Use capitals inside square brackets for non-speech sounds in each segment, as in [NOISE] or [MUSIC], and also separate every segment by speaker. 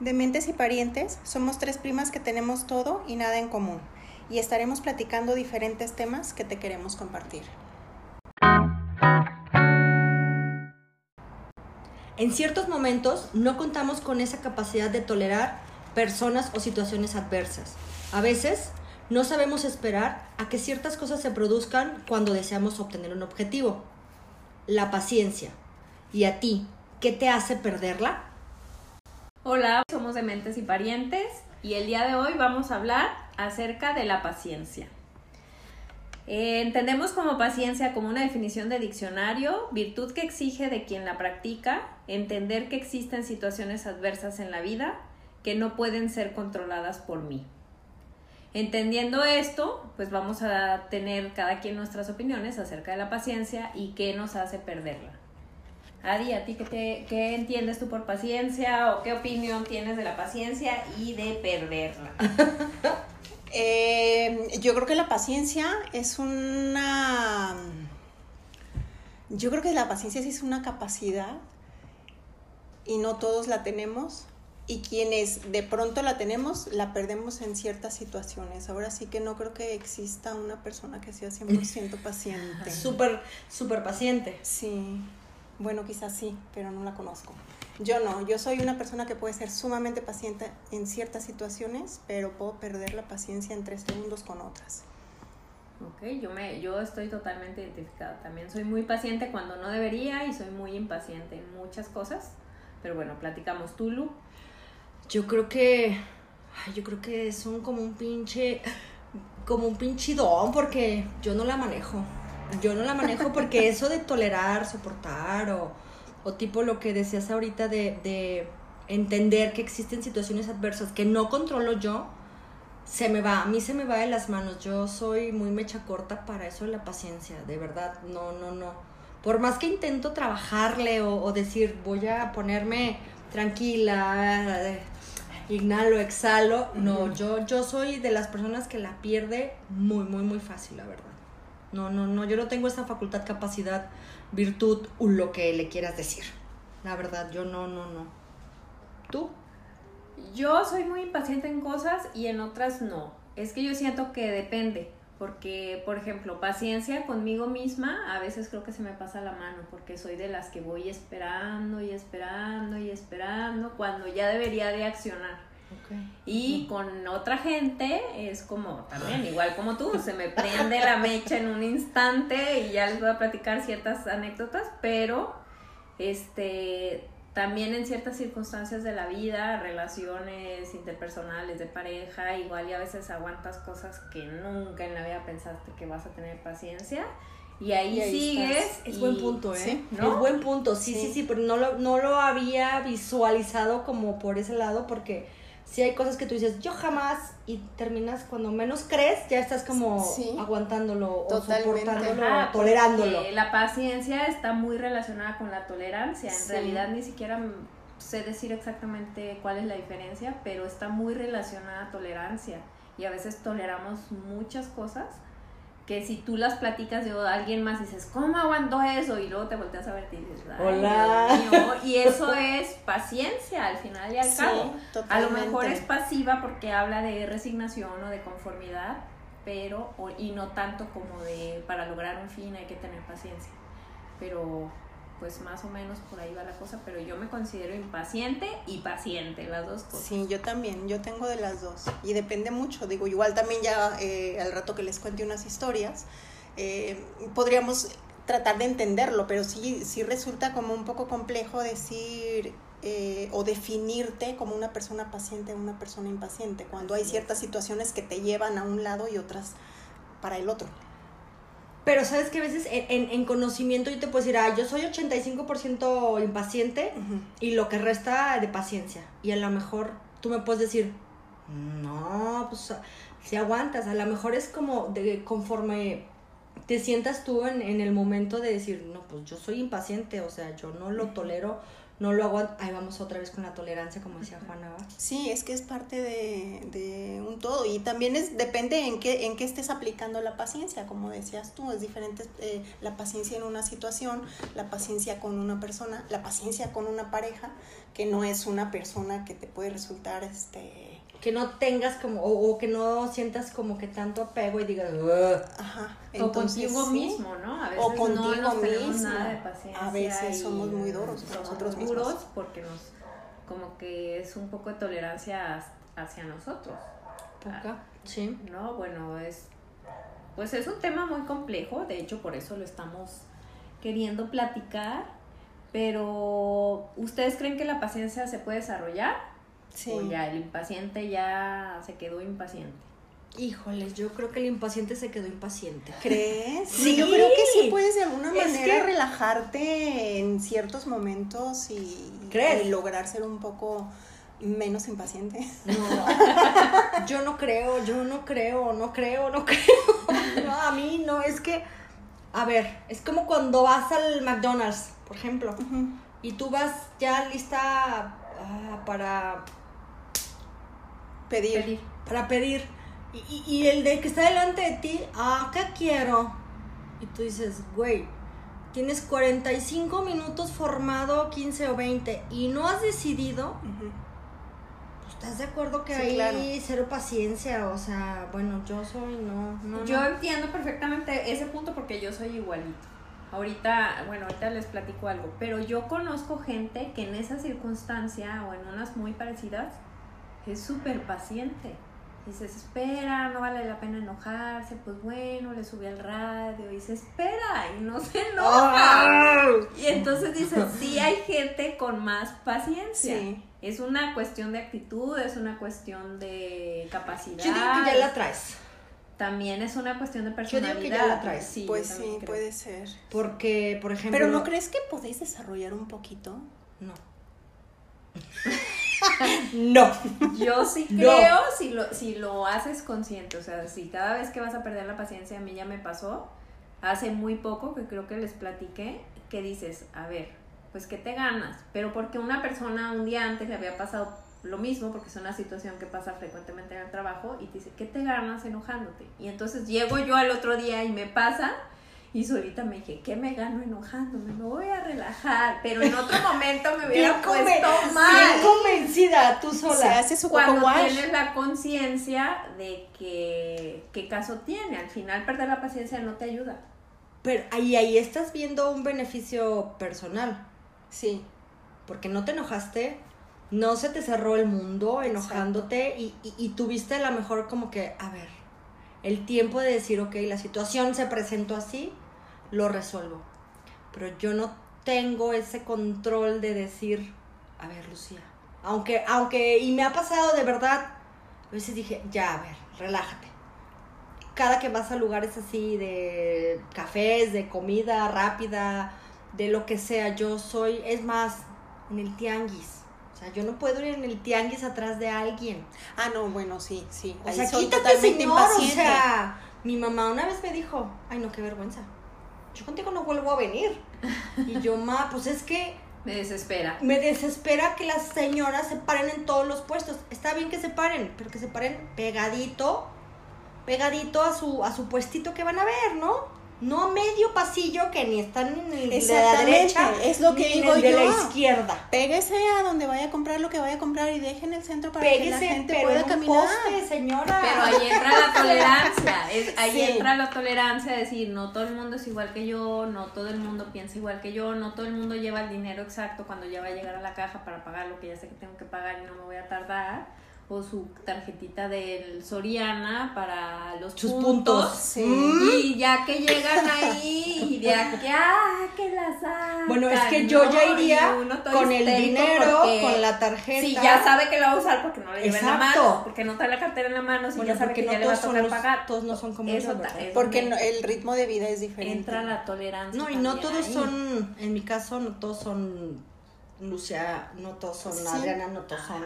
Speaker 1: Dementes y parientes somos tres primas que tenemos todo y nada en común y estaremos platicando diferentes temas que te queremos compartir.
Speaker 2: En ciertos momentos no contamos con esa capacidad de tolerar personas o situaciones adversas. A veces no sabemos esperar a que ciertas cosas se produzcan cuando deseamos obtener un objetivo. La paciencia. ¿Y a ti, qué te hace perderla?
Speaker 3: Hola, somos Dementes y Parientes y el día de hoy vamos a hablar acerca de la paciencia. Eh, entendemos como paciencia como una definición de diccionario, virtud que exige de quien la practica, entender que existen situaciones adversas en la vida que no pueden ser controladas por mí. Entendiendo esto, pues vamos a tener cada quien nuestras opiniones acerca de la paciencia y qué nos hace perderla. Adi, ¿a ti qué, te, qué entiendes tú por paciencia o qué opinión tienes de la paciencia y de perderla? [LAUGHS]
Speaker 1: Eh, yo creo que la paciencia es una... Yo creo que la paciencia sí es una capacidad y no todos la tenemos y quienes de pronto la tenemos la perdemos en ciertas situaciones. Ahora sí que no creo que exista una persona que sea 100% paciente. [LAUGHS]
Speaker 2: Súper, súper paciente.
Speaker 1: Sí, bueno, quizás sí, pero no la conozco. Yo no, yo soy una persona que puede ser sumamente paciente en ciertas situaciones, pero puedo perder la paciencia en tres segundos con otras.
Speaker 3: Ok, yo, me, yo estoy totalmente identificada. También soy muy paciente cuando no debería y soy muy impaciente en muchas cosas. Pero bueno, platicamos. Tulu.
Speaker 2: Yo creo que. Yo creo que son como un pinche. Como un pinchidón, porque yo no la manejo. Yo no la manejo porque eso de tolerar, soportar o, o tipo lo que decías ahorita de, de entender que existen situaciones adversas que no controlo yo, se me va, a mí se me va de las manos. Yo soy muy mecha corta para eso de la paciencia, de verdad, no, no, no. Por más que intento trabajarle o, o decir, voy a ponerme tranquila, eh, inhalo, exhalo, no, yo, yo soy de las personas que la pierde muy, muy, muy fácil, la verdad. No, no, no, yo no tengo esa facultad, capacidad, virtud, o lo que le quieras decir. La verdad, yo no, no, no. ¿Tú?
Speaker 3: Yo soy muy impaciente en cosas y en otras no. Es que yo siento que depende. Porque, por ejemplo, paciencia conmigo misma, a veces creo que se me pasa la mano, porque soy de las que voy esperando y esperando y esperando, cuando ya debería de accionar. Y con otra gente es como también, igual como tú, se me prende la mecha en un instante y ya les voy a platicar ciertas anécdotas, pero este también en ciertas circunstancias de la vida, relaciones interpersonales de pareja, igual y a veces aguantas cosas que nunca en la vida pensaste que vas a tener paciencia. Y ahí, sigues.
Speaker 2: Es buen punto, ¿eh? ¿no? Es buen punto, sí, sí, sí, pero no lo, no lo había visualizado como por ese lado porque sí hay cosas que tú dices, yo jamás, y terminas cuando menos crees, ya estás como aguantándolo o soportándolo, o tolerándolo.
Speaker 3: La paciencia está muy relacionada con la tolerancia. En realidad ni siquiera sé decir exactamente cuál es la diferencia, pero está muy relacionada a tolerancia. Y a veces toleramos muchas cosas que si tú las platicas de alguien más dices, ¿cómo aguantó eso? Y luego te volteas a ver y dices,
Speaker 2: Hola.
Speaker 3: Y [LAUGHS] eso es paciencia al final y al cabo. A lo mejor es pasiva porque habla de resignación o de conformidad, pero, y no tanto como de para lograr un fin hay que tener paciencia. Pero pues más o menos por ahí va la cosa, pero yo me considero impaciente y paciente, las dos cosas.
Speaker 1: Sí, yo también, yo tengo de las dos. Y depende mucho, digo, igual también ya eh, al rato que les cuente unas historias, eh, podríamos tratar de entenderlo, pero sí, sí resulta como un poco complejo decir eh, o definirte como una persona paciente o una persona impaciente, cuando hay ciertas situaciones que te llevan a un lado y otras para el otro.
Speaker 2: Pero sabes que a veces en, en, conocimiento yo te puedo decir, ah, yo soy 85% impaciente y lo que resta de paciencia. Y a lo mejor tú me puedes decir, no, pues si aguantas, a lo mejor es como de conforme te sientas tú en, en, el momento de decir, no, pues yo soy impaciente, o sea, yo no lo tolero, no lo hago, ahí vamos otra vez con la tolerancia, como decía Juana. ¿va?
Speaker 1: Sí, es que es parte de, de un todo y también es depende en qué, en qué estés aplicando la paciencia, como decías tú, es diferente eh, la paciencia en una situación, la paciencia con una persona, la paciencia con una pareja, que no es una persona que te puede resultar este
Speaker 2: que no tengas como, o, o que no sientas como que tanto apego y digas.
Speaker 1: Ajá.
Speaker 3: o contigo
Speaker 1: sí,
Speaker 3: mismo, ¿no? A veces
Speaker 1: O contigo
Speaker 3: no nos tenemos
Speaker 1: mismo.
Speaker 3: nada de paciencia.
Speaker 1: A veces
Speaker 3: y
Speaker 1: somos muy duros con nosotros mismos.
Speaker 3: duros porque nos, como que es un poco de tolerancia hacia nosotros.
Speaker 2: Poca, sí.
Speaker 3: No, bueno, es, pues es un tema muy complejo, de hecho por eso lo estamos queriendo platicar, pero ¿ustedes creen que la paciencia se puede desarrollar?
Speaker 1: Sí.
Speaker 3: O ya el impaciente ya se quedó impaciente.
Speaker 2: Híjoles, yo creo que el impaciente se quedó impaciente. [LAUGHS]
Speaker 1: ¿Crees?
Speaker 2: Sí.
Speaker 1: Yo creo que sí puedes de alguna
Speaker 2: Es
Speaker 1: manera
Speaker 2: que-
Speaker 1: relajarte en ciertos momentos y,
Speaker 2: ¿Crees?
Speaker 1: y lograr ser un poco menos impaciente.
Speaker 2: No, [LAUGHS] yo no creo, yo no creo, no creo, no creo. [LAUGHS] No, a mí no, es que, a ver, es como cuando vas al McDonald's, por ejemplo, y tú vas ya lista ah, para,
Speaker 1: Pedir.
Speaker 3: Pedir.
Speaker 2: para pedir, y, y- y el de que está delante de ti, ah, ¿qué quiero? Y tú dices, güey, tienes 45 minutos formado, 15 o 20, y no has decidido, pues, ¿estás de acuerdo que
Speaker 1: Sí,
Speaker 2: hay
Speaker 1: claro.
Speaker 2: cero paciencia? O sea, bueno, yo soy, no, no.
Speaker 3: Yo
Speaker 2: no.
Speaker 3: entiendo perfectamente ese punto porque yo soy igualito. Ahorita, bueno, ahorita les platico algo, pero yo conozco gente que en esa circunstancia o en unas muy parecidas es súper paciente. Dices, espera, no vale la pena enojarse, pues bueno, le subí al radio y se espera y no se enoja. Y entonces dices, sí hay gente con más paciencia.
Speaker 1: Sí.
Speaker 3: Es una cuestión de actitud, es una cuestión de capacidad.
Speaker 2: Yo digo que ya la traes.
Speaker 3: También es una cuestión de
Speaker 2: Yo
Speaker 3: personalidad.
Speaker 2: digo que ya la traes.
Speaker 3: Sí,
Speaker 1: pues
Speaker 3: yo
Speaker 1: sí,
Speaker 3: creo.
Speaker 1: puede ser.
Speaker 2: Porque, por ejemplo.
Speaker 1: Pero ¿no crees que podéis desarrollar un poquito?
Speaker 2: No. [LAUGHS] no.
Speaker 3: Yo sí
Speaker 2: No.
Speaker 3: creo si lo, si lo haces consciente, o sea, si cada vez que vas a perder la paciencia, a mí ya me pasó, hace muy poco que creo que les platiqué, que dices, a ver, pues que te ganas, pero porque una persona un día antes le había pasado lo mismo, porque es una situación que pasa frecuentemente en el trabajo, y te dice, ¿qué te ganas enojándote? Y entonces llego yo al otro día y me pasa, y solita me dije, ¿qué me gano enojándome? Me voy a relajar, pero en otro [LAUGHS] momento me hubiera puesto mal
Speaker 2: bien convencida, tú sola.
Speaker 1: Se hace su
Speaker 3: cuando
Speaker 1: wash.
Speaker 3: tienes la conciencia de que qué caso tiene. Al final perder la paciencia no te ayuda.
Speaker 2: Pero ahí, ahí estás viendo un beneficio personal.
Speaker 1: Sí.
Speaker 2: Porque no te enojaste, no se te cerró el mundo enojándote y, y, y tuviste a lo mejor como que, a ver, el tiempo de decir, ok, la situación se presentó así, lo resuelvo. Pero yo no tengo ese control de decir, a ver, Lucía, aunque, aunque, y me ha pasado de verdad, a veces dije, ya, a ver, relájate. Cada que vas a lugares así de cafés, de comida rápida, de lo que sea, yo soy, es más, en el tianguis. O sea, yo no puedo ir en el tianguis atrás de alguien.
Speaker 1: Ah, no, bueno, sí, sí.
Speaker 2: O
Speaker 1: Ahí
Speaker 2: sea,
Speaker 1: soy
Speaker 2: quítate, señor.
Speaker 1: impaciente.
Speaker 2: O sea, mi mamá una vez me dijo, ay, no, qué vergüenza. Yo contigo no vuelvo a venir. Y yo, ma, pues es que
Speaker 3: Me desespera.
Speaker 2: me desespera que las señoras se paren en todos los puestos. Está bien que se paren, pero que se paren pegadito, pegadito a su, a su puestito que van a ver, ¿no? No a medio pasillo que ni están en el de la derecha,
Speaker 1: es lo que
Speaker 2: ni en
Speaker 1: digo
Speaker 2: el de la
Speaker 1: yo.
Speaker 2: izquierda.
Speaker 1: Pégese a donde vaya a comprar lo que vaya a comprar y dejen el centro para que la gente
Speaker 2: pero
Speaker 1: pueda
Speaker 2: en un
Speaker 1: caminar.
Speaker 2: poste, señora.
Speaker 3: Pero ahí entra la tolerancia. Es, ahí
Speaker 1: Sí.
Speaker 3: entra la tolerancia de decir, no todo el mundo es igual que yo, no todo el mundo piensa igual que yo, no todo el mundo lleva el dinero exacto cuando ya va a llegar a la caja para pagar lo que ya sé que tengo que pagar y no me voy a tardar. O su tarjetita del Soriana para los
Speaker 2: Sus
Speaker 3: puntos.
Speaker 2: puntos.
Speaker 1: Sí.
Speaker 3: Y ya que llegan ahí, y de aquí, ah, que las sacan,
Speaker 2: Bueno, es que yo ya iría con el dinero,
Speaker 3: porque-
Speaker 2: con la tarjeta.
Speaker 3: Sí, ya sabe que la va a usar porque no le lleva en la mano, porque no trae la cartera en la mano, si
Speaker 2: Bueno,
Speaker 3: ya sabe
Speaker 2: porque
Speaker 3: que
Speaker 2: no
Speaker 3: ya le va a tocar
Speaker 2: los-
Speaker 3: pagar.
Speaker 2: todos no son como
Speaker 3: Eso
Speaker 2: yo,
Speaker 1: Porque no- el ritmo de vida es diferente.
Speaker 3: entra la tolerancia.
Speaker 2: No, y no todos
Speaker 3: ahí.
Speaker 2: son, en mi caso, no todos son Lucia, no todos son
Speaker 1: Sí.
Speaker 2: Adriana, no todos son.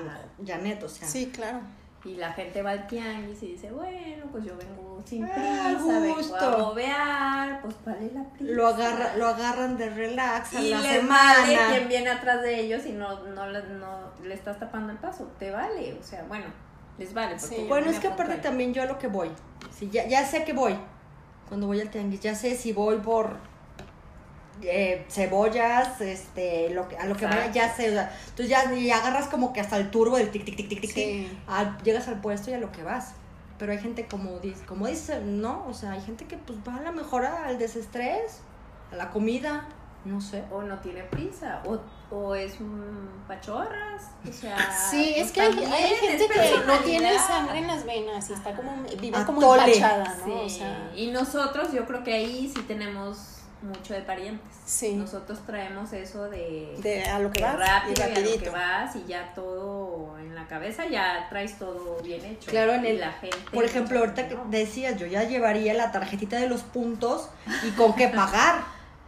Speaker 2: Janet, o sea.
Speaker 1: Sí, claro.
Speaker 3: Y la gente va al tianguis y dice, bueno, pues yo vengo sin
Speaker 2: Ah,
Speaker 3: prisa, vengo
Speaker 2: gusto.
Speaker 3: a bobear, pues vale la prisa.
Speaker 2: Lo, agarra, lo agarran de relax a
Speaker 3: y
Speaker 2: la
Speaker 3: le
Speaker 2: semana.
Speaker 3: vale quien viene atrás de ellos y no, no, le- no le estás tapando el paso. Te vale, o sea, bueno, les vale. Porque
Speaker 1: Sí.
Speaker 2: Bueno, es que aparte también yo a lo que voy. Si ya, ya sé que voy. Cuando voy al tianguis, ya sé si voy por eh, cebollas, este, lo que, a lo que vaya, ya sé. o sea, entonces ya, ya agarras como que hasta el turbo del tic, tic, tic, tic, tic,
Speaker 1: Sí.
Speaker 2: tic. Ah, llegas al puesto y a lo que vas. Pero hay gente como dice, como dice, no, o sea, hay gente que pues va a la mejor al desestrés, a la comida, no sé.
Speaker 3: O no tiene prisa, o, o es un pachorras, o sea...
Speaker 1: Sí, es que hay, hay gente que no tiene sangre en las venas y está como, vive
Speaker 2: Atole.
Speaker 1: como empachada, ¿no?
Speaker 3: Sí,
Speaker 1: O sea,
Speaker 3: y nosotros yo creo que ahí sí tenemos mucho de parientes.
Speaker 1: Sí.
Speaker 3: Nosotros traemos eso de,
Speaker 1: de a lo que vas
Speaker 3: rápido
Speaker 1: y
Speaker 3: y a lo que vas y ya todo en la cabeza, ya traes todo bien hecho.
Speaker 2: Claro, en
Speaker 3: Y
Speaker 2: el-
Speaker 3: la gente,
Speaker 2: Por ejemplo, ahorita que
Speaker 3: no.
Speaker 2: decías, yo ya llevaría la tarjetita de los puntos y con qué pagar.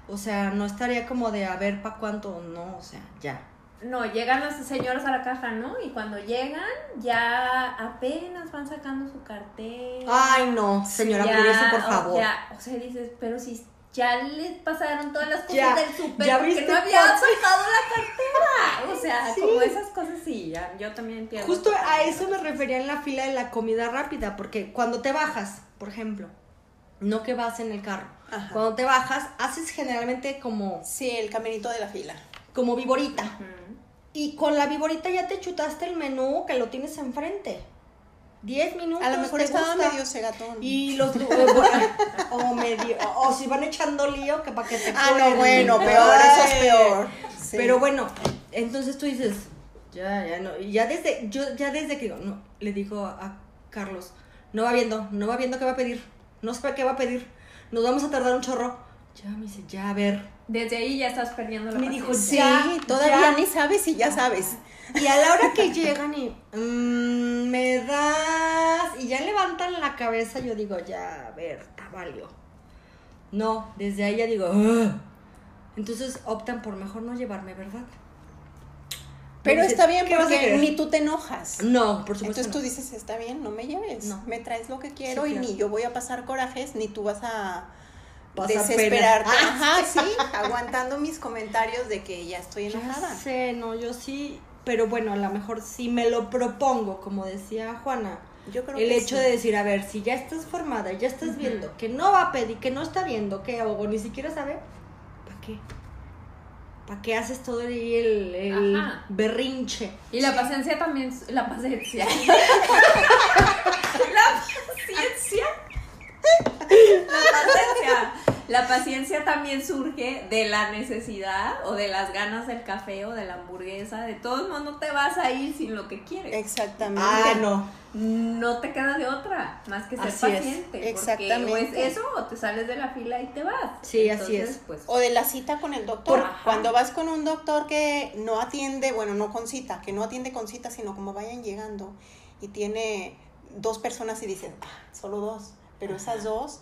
Speaker 2: O sea, no estaría como de a ver para cuánto, no, o sea, ya.
Speaker 3: No, llegan las señoras a la caja, ¿no? Y cuando llegan, ya apenas van sacando su cartel.
Speaker 2: Ay, no, señora,
Speaker 3: Ya,
Speaker 2: por
Speaker 3: o
Speaker 2: favor.
Speaker 3: sea, o sea, dices, pero si ya le pasaron todas las cosas
Speaker 2: Ya,
Speaker 3: del súper
Speaker 2: ya
Speaker 3: porque no había soltado la cartera. O sea,
Speaker 2: Sí.
Speaker 3: como esas cosas sí, ya, yo también entiendo.
Speaker 2: Justo a eso me refería en la fila de la comida rápida, porque cuando te bajas, por ejemplo, no que vas en el carro,
Speaker 1: Ajá.
Speaker 2: cuando te bajas, haces generalmente como,
Speaker 1: Sí, el caminito de la fila.
Speaker 2: como viborita. Y con la viborita ya te chutaste el menú que lo tienes enfrente. 10 minutos.
Speaker 1: A lo mejor estaba medio cegatón.
Speaker 2: Y los [LAUGHS] o medio o, si van echando lío que para que te
Speaker 1: Ah, no, bueno, peor, eso es peor. Sí.
Speaker 2: Pero bueno, entonces tú dices, ya, ya no, y ya desde, yo ya desde que no, le digo a Carlos, no va viendo, no va viendo qué va a pedir, no sé qué va a pedir, nos vamos a tardar un chorro. Ya me dice, ya a ver.
Speaker 3: Desde ahí ya estás perdiendo la
Speaker 2: Me dijo,
Speaker 3: paciencia.
Speaker 1: Sí,
Speaker 2: ya,
Speaker 1: todavía
Speaker 2: ya.
Speaker 1: ni sabes y ya sabes.
Speaker 2: Y a la hora que llegan y "Mm, me das y ya levantan la cabeza, yo digo, ya, a ver, valió. No, desde ahí ya digo, "Ugh". entonces optan por mejor no llevarme, ¿verdad?
Speaker 1: Pero está bien
Speaker 2: "¿Qué vas a
Speaker 1: porque
Speaker 2: querer?".
Speaker 1: ni tú te enojas.
Speaker 2: No, por supuesto.
Speaker 1: Entonces tú dices, está bien, no me lleves.
Speaker 2: No.
Speaker 1: Me traes lo que quiero
Speaker 2: Sí,
Speaker 1: y
Speaker 2: claro.
Speaker 1: ni yo voy a pasar corajes, ni tú vas a desesperarte. Ajá, [LAUGHS] sí, aguantando mis comentarios de que ya estoy
Speaker 2: Ya
Speaker 1: enojada.
Speaker 2: sé, no, yo sí, pero bueno, a lo mejor si me lo propongo, como decía Juana,
Speaker 1: Yo creo
Speaker 2: el
Speaker 1: que
Speaker 2: hecho
Speaker 1: sí.
Speaker 2: de decir, a ver, si ya estás formada, ya estás viendo que no va a pedir, que no está viendo, que o ni siquiera sabe, ¿para qué? ¿Para qué haces todo ahí el, el berrinche?
Speaker 3: Y la paciencia también, la paciencia. [LAUGHS] la paciencia. La paciencia. La paciencia también surge de la necesidad o de las ganas del café o de la hamburguesa. De todos modos, no te vas a ir sin lo que quieres.
Speaker 1: Exactamente.
Speaker 2: Ah, no.
Speaker 3: No te queda de otra más que ser
Speaker 2: Así es.
Speaker 3: paciente. porque
Speaker 1: Exactamente.
Speaker 3: o es eso o te sales de la fila y te vas.
Speaker 2: Sí, así es.
Speaker 3: Pues,
Speaker 1: O de la cita con el doctor.
Speaker 3: Ajá.
Speaker 1: Cuando vas con un doctor que no atiende, bueno, no con cita, que no atiende con cita, sino como vayan llegando y tiene dos personas y dices, ah, solo dos, pero esas dos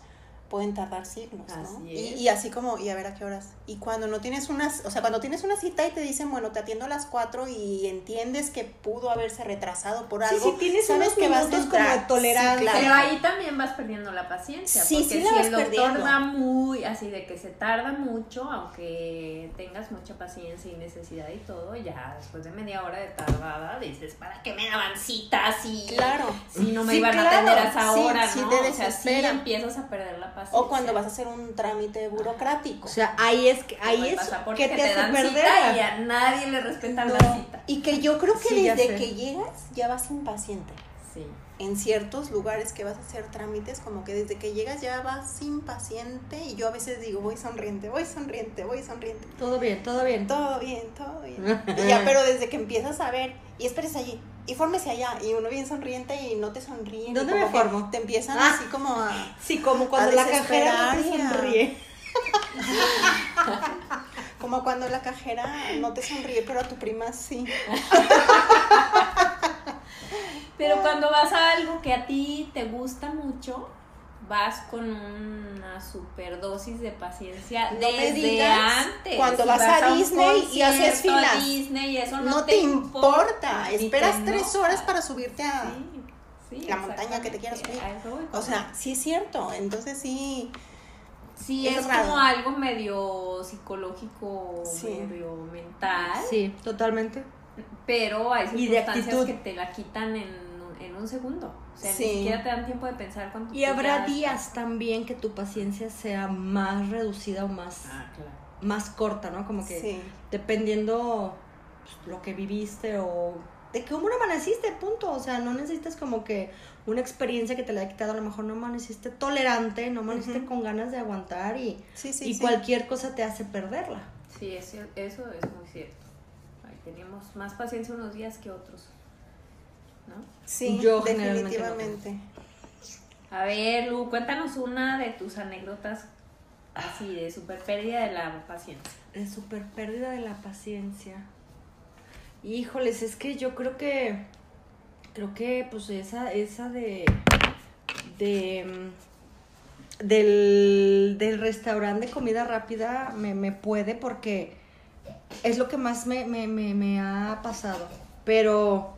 Speaker 1: pueden tardar siglos, ¿no?
Speaker 3: Así
Speaker 1: Y,
Speaker 3: es.
Speaker 1: y así como, y a ver a qué horas. Y cuando no tienes unas, o sea, cuando tienes una cita y te dicen, bueno, te atiendo a las cuatro y entiendes que pudo haberse retrasado por
Speaker 2: Sí,
Speaker 1: algo,
Speaker 2: sí, tienes
Speaker 1: sabes
Speaker 2: unos
Speaker 1: que vas
Speaker 2: como tolerancia.
Speaker 1: Sí, claro.
Speaker 3: Pero ahí también vas perdiendo la paciencia.
Speaker 1: Sí,
Speaker 3: porque
Speaker 1: sí la
Speaker 3: si
Speaker 1: vas
Speaker 3: el doctor va muy, así de que se tarda mucho, aunque tengas mucha paciencia y necesidad y todo, ya después de media hora de tardada dices, ¿para qué me daban citas? Y
Speaker 1: Claro.
Speaker 3: si no me
Speaker 2: Sí,
Speaker 3: iban
Speaker 2: claro.
Speaker 3: a atender a esa
Speaker 1: Sí,
Speaker 3: hora,
Speaker 1: sí
Speaker 3: ¿no?
Speaker 1: te
Speaker 3: o sea, sí empiezas a perder la paciencia.
Speaker 1: O cuando vas a hacer un trámite burocrático.
Speaker 2: O sea, ahí es que ahí es que
Speaker 3: que
Speaker 2: te hace
Speaker 3: dan
Speaker 2: perder.
Speaker 3: cita y a nadie le respetan
Speaker 1: No.
Speaker 3: la cita.
Speaker 1: Y que yo creo que
Speaker 2: Sí,
Speaker 1: desde que llegas ya vas impaciente.
Speaker 3: Sí.
Speaker 1: En ciertos lugares que vas a hacer trámites, como que desde que llegas ya vas impaciente y yo a veces digo, voy sonriente, voy sonriente, voy sonriente.
Speaker 2: Todo bien, todo bien.
Speaker 1: Todo bien, todo bien. Y ya, pero desde que empiezas a ver, y esperes allí, y fórmese allá, y uno bien sonriente y no te sonríen. y
Speaker 2: ¿Dónde me formo?
Speaker 1: Te empiezan
Speaker 2: Ah.
Speaker 1: así como a...
Speaker 2: Sí, como cuando la cajera no te sonríe. [LAUGHS]
Speaker 1: Como cuando la cajera no te sonríe, pero a tu prima sí. [LAUGHS]
Speaker 3: Pero cuando vas a algo que a ti te gusta mucho, vas con una superdosis de paciencia
Speaker 1: No me
Speaker 3: desde
Speaker 1: digas,
Speaker 3: antes.
Speaker 1: cuando vas a Disney y haces
Speaker 3: a
Speaker 1: filas.
Speaker 3: Disney y eso no,
Speaker 1: No, te importa.
Speaker 3: te
Speaker 1: Esperas tres horas para subirte a...
Speaker 3: Sí. Sí,
Speaker 1: la montaña que te quieras subir. O sea, sí es cierto. Entonces sí.
Speaker 3: Sí, es, como algo medio psicológico, medio mental.
Speaker 2: Sí, totalmente.
Speaker 3: Pero hay circunstancias que te la quitan en, en un segundo. O sea, ni siquiera te dan tiempo de pensar cuánto
Speaker 2: Y habrá días también que tu paciencia sea más reducida o más, ah, más corta, ¿no? Como que dependiendo pues, lo que viviste o de cómo no amaneciste, punto. O sea, no necesitas como que una experiencia que te la haya quitado, a lo mejor no amaneciste tolerante, no amaneciste con ganas de aguantar y, y cualquier cosa te hace perderla.
Speaker 3: Sí, eso, eso es muy cierto. tenemos más paciencia unos días que otros. ¿No?
Speaker 1: Sí, Yo definitivamente.
Speaker 3: A ver, Lu, cuéntanos una de tus anécdotas así de super pérdida de la paciencia.
Speaker 2: De super pérdida de la paciencia. Híjoles, es que yo creo que. Creo que, pues, esa, esa de. de. Mm, del, del restaurante de comida rápida me, me puede porque es lo que más me, me, me, me ha pasado. Pero.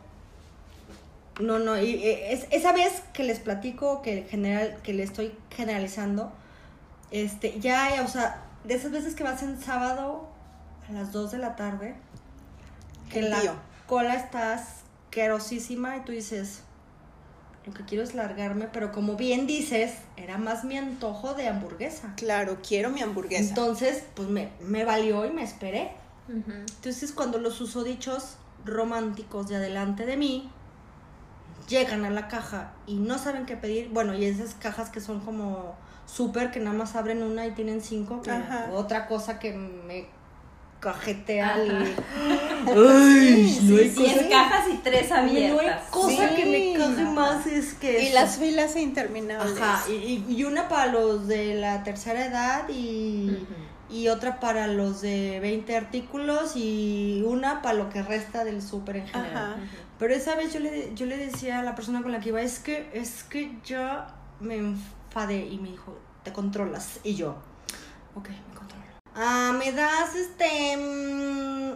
Speaker 2: No, no, y e, es, esa vez que les platico, que general, que le estoy generalizando, este, ya, o sea, de esas veces que vas en sábado a las 2 de la tarde, que la cola está asquerosísima y tú dices, lo que quiero es largarme, pero como bien dices, era más mi antojo de hamburguesa.
Speaker 1: Claro, quiero mi hamburguesa.
Speaker 2: Entonces, pues me, me valió y me esperé. Entonces, cuando los usodichos románticos de adelante de mí llegan a la caja y no saben qué pedir, bueno, y esas cajas que son como súper, que nada más abren una y tienen cinco, otra cosa que me cajetea
Speaker 3: y... Ay, no hay Diez cajas y tres abiertas.
Speaker 2: No hay cosa que me caje más es que...
Speaker 1: Y las filas interminables.
Speaker 2: Ajá, y, y, una para los de la tercera edad y... Y otra para los de 20 artículos y una para lo que resta del súper en general. Pero esa vez yo le, yo le decía a la persona con la que iba, es que, es que yo me enfadé y me dijo, te controlas. Y yo, ok, ah, me das este, mm,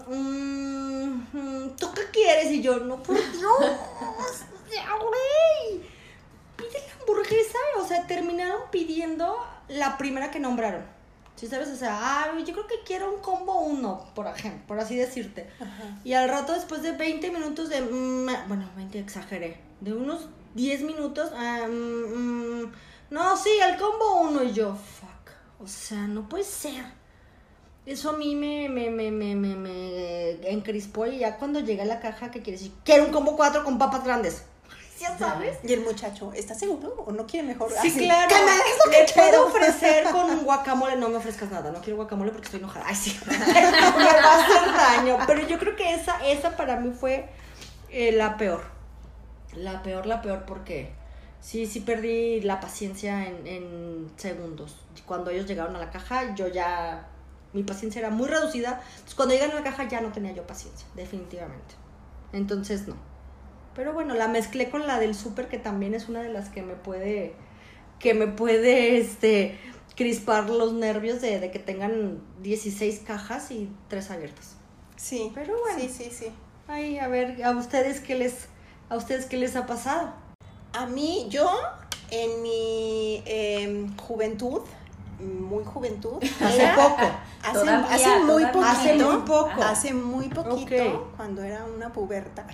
Speaker 2: mm, ¿tú qué quieres? Y yo, no, por [LAUGHS] Dios, ya, güey, pide la hamburguesa, o sea, terminaron pidiendo la primera que nombraron. ¿Sí sabes? O sea, ah, yo creo que quiero un combo uno, por ejemplo, por así decirte. Y al rato, después de 20 minutos de. Mm, bueno, 20 exageré. De unos 10 minutos. Ah, no, sí, el combo uno. Y yo, fuck. O sea, no puede ser. Eso a mí me, me, me, me, me, me encrispó y ya cuando llegué a la caja, ¿qué quiere decir? Quiero un combo 4 con papas grandes. ¿Ya sabes?
Speaker 1: Y el muchacho, ¿está seguro o no quiere mejor?
Speaker 2: Sí, claro. ¿Qué me es lo que puedo ofrecer [LAUGHS] con un guacamole? No me ofrezcas nada, no quiero guacamole porque estoy enojada. Ay, sí. [LAUGHS] [LAUGHS] me va a hacer daño. Pero yo creo que esa, esa para mí fue eh, la peor. La peor, la peor porque sí, sí perdí la paciencia en, en segundos. Cuando ellos llegaron a la caja, yo ya mi paciencia era muy reducida. Entonces, cuando llegan a la caja ya no tenía yo paciencia, definitivamente. Entonces, no. Pero bueno, la mezclé con la del súper, que también es una de las que me puede, que me puede, este, crispar los nervios de, de que tengan 16 cajas y 3 abiertas.
Speaker 1: Sí. Pero bueno. Sí, sí, sí.
Speaker 2: Ay, a ver, a ustedes qué les, a ustedes qué les ha pasado.
Speaker 1: A mí, yo, en mi em, juventud, muy juventud. [LAUGHS]
Speaker 2: Hace poco.
Speaker 1: Hace, hace, muy poquito, hace muy poco. Hace muy poquito, cuando era una puberta.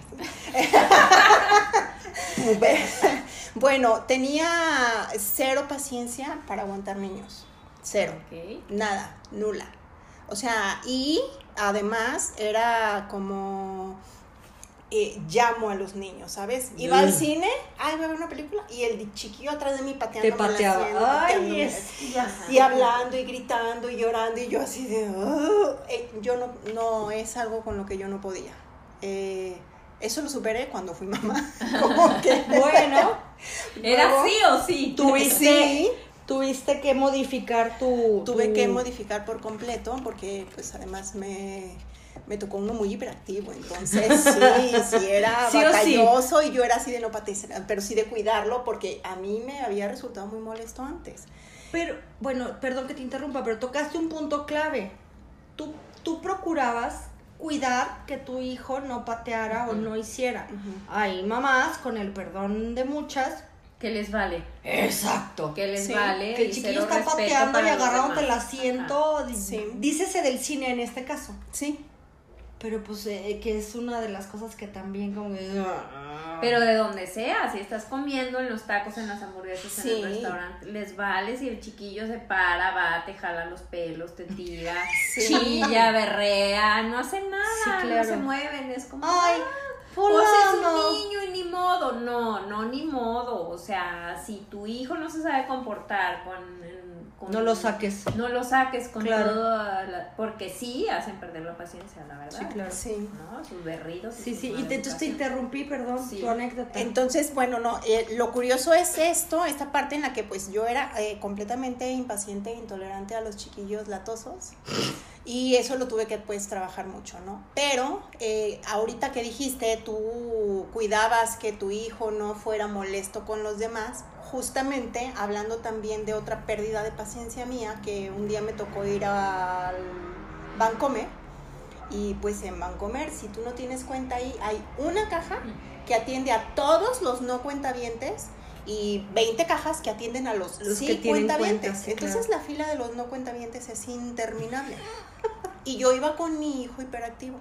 Speaker 1: [LAUGHS] bueno, tenía cero paciencia para aguantar niños. Cero. Nada, nula. O sea, y además era como eh, llamo a los niños, ¿sabes? Iba al cine, ay, voy a ver una película, y el chiquillo atrás de mí pateando.
Speaker 2: Te pateaba. ay,
Speaker 1: y hablando y gritando y llorando, y yo así de. Eh, yo no, no, es algo con lo que yo no podía. Eh, eso lo superé cuando fui mamá. [LAUGHS] Como que. [LAUGHS]
Speaker 2: bueno,
Speaker 3: ¿era sí o sí?
Speaker 2: Tuviste, sí. Tuviste que modificar tu.
Speaker 1: Tuve que modificar por completo, porque, pues, además me me tocó uno muy hiperactivo, entonces sí, [LAUGHS] sí era batalloso y yo era así de no patecer, pero sí de cuidarlo porque a mí me había resultado muy molesto antes.
Speaker 2: Pero, bueno, perdón que te interrumpa, pero tocaste un punto clave. Tú, tú procurabas cuidar que tu hijo no pateara o no hiciera. Hay mamás, con el perdón de muchas,
Speaker 3: que les vale.
Speaker 2: Exacto.
Speaker 3: Que les
Speaker 1: Sí,
Speaker 3: vale.
Speaker 2: Que el chiquillo está pateando y agarrándote el asiento. Dícese del cine en este caso.
Speaker 1: Sí.
Speaker 2: Pero pues eh, que es una de las cosas que también como que... ah.
Speaker 3: Pero de donde sea, si estás comiendo en los tacos, en las hamburguesas,
Speaker 1: Sí.
Speaker 3: en el restaurante, les vale si el chiquillo se para, va, te jala los pelos, te tira,
Speaker 1: Sí.
Speaker 3: chilla, berrea, no hacen nada,
Speaker 2: Sí,
Speaker 3: no se mueven, es como...
Speaker 2: Ay,
Speaker 3: O sea, es un niño y ni modo, no, no, ni modo. O sea, si tu hijo no se sabe comportar con. Con-
Speaker 2: No lo saques.
Speaker 3: No lo saques con
Speaker 2: Claro.
Speaker 3: todo. la- porque sí hacen perder la paciencia, la verdad.
Speaker 2: Sí, claro.
Speaker 1: Sí.
Speaker 3: ¿No? Sus berridos.
Speaker 2: Sí, sí, y te, entonces te interrumpí, perdón,
Speaker 3: Sí.
Speaker 2: tu anécdota.
Speaker 1: Entonces, bueno, no, eh, lo curioso es esto, esta parte en la que pues yo era eh, completamente impaciente e intolerante a los chiquillos latosos y eso lo tuve que pues trabajar mucho, ¿no? Pero eh, ahorita que dijiste, tú cuidabas que tu hijo no fuera molesto con los demás, justamente hablando también de otra pérdida de paciencia mía, que un día me tocó ir al Bancomer y pues en Bancomer, si tú no tienes cuenta ahí, hay una caja que atiende a todos los no cuentavientes y 20 cajas que atienden a los,
Speaker 2: Los
Speaker 1: sí
Speaker 2: que
Speaker 1: cuentavientes.
Speaker 2: cuenta, sí,
Speaker 1: Entonces la fila de los no cuentavientes es interminable. [LAUGHS] Y yo iba con mi hijo hiperactivo,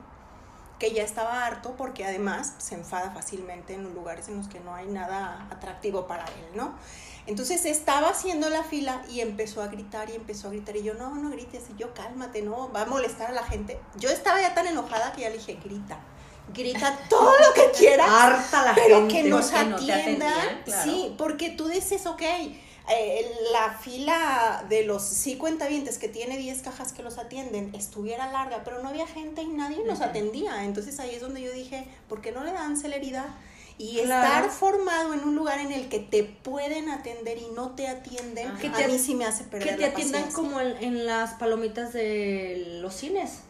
Speaker 1: que ya estaba harto porque además se enfada fácilmente en lugares en los que no hay nada atractivo para él, ¿no? Entonces estaba haciendo la fila y empezó a gritar y empezó a gritar y yo, no, no grites, y yo cálmate, no, va a molestar a la gente. Yo estaba ya tan enojada que ya le dije, grita, grita todo lo que [LAUGHS] quieras,
Speaker 2: Harta la
Speaker 1: pero
Speaker 2: gente.
Speaker 1: que nos
Speaker 3: no
Speaker 1: atiendan.
Speaker 3: claro.
Speaker 1: Sí, porque tú dices, ok, eh, la fila de los sí cuentavientes que tiene 10 cajas que los atienden estuviera larga, pero no había gente y nadie nos atendía. Entonces ahí es donde yo dije, ¿por qué no le dan celeridad? Y
Speaker 2: Claro.
Speaker 1: estar formado en un lugar en el que te pueden atender y no te atienden,
Speaker 3: Ajá.
Speaker 2: Que
Speaker 1: a
Speaker 2: te-
Speaker 1: mí sí me hace perder
Speaker 2: que te
Speaker 1: la
Speaker 2: atiendan
Speaker 1: paciencia.
Speaker 2: como en, en las palomitas de los cines.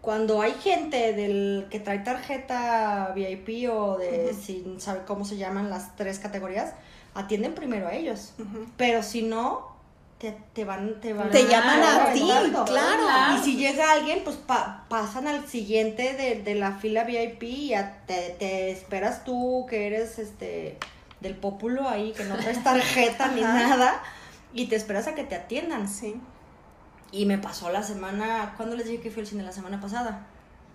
Speaker 2: Cuando hay gente del que trae tarjeta VIP o de sin saber cómo se llaman las tres categorías, atienden primero a ellos. Pero si no, te, te van, te van
Speaker 1: Te llaman a ti,
Speaker 2: aventando.
Speaker 1: claro.
Speaker 2: Y si llega alguien, pues pa- pasan al siguiente de, de la fila VIP y ya te, te esperas tú que eres este del pópulo ahí, que no traes [LAUGHS] tarjeta ni nada, y te esperas a que te atiendan.
Speaker 1: Sí.
Speaker 2: Y me pasó la semana, ¿cuándo les dije que fui al cine? La semana pasada.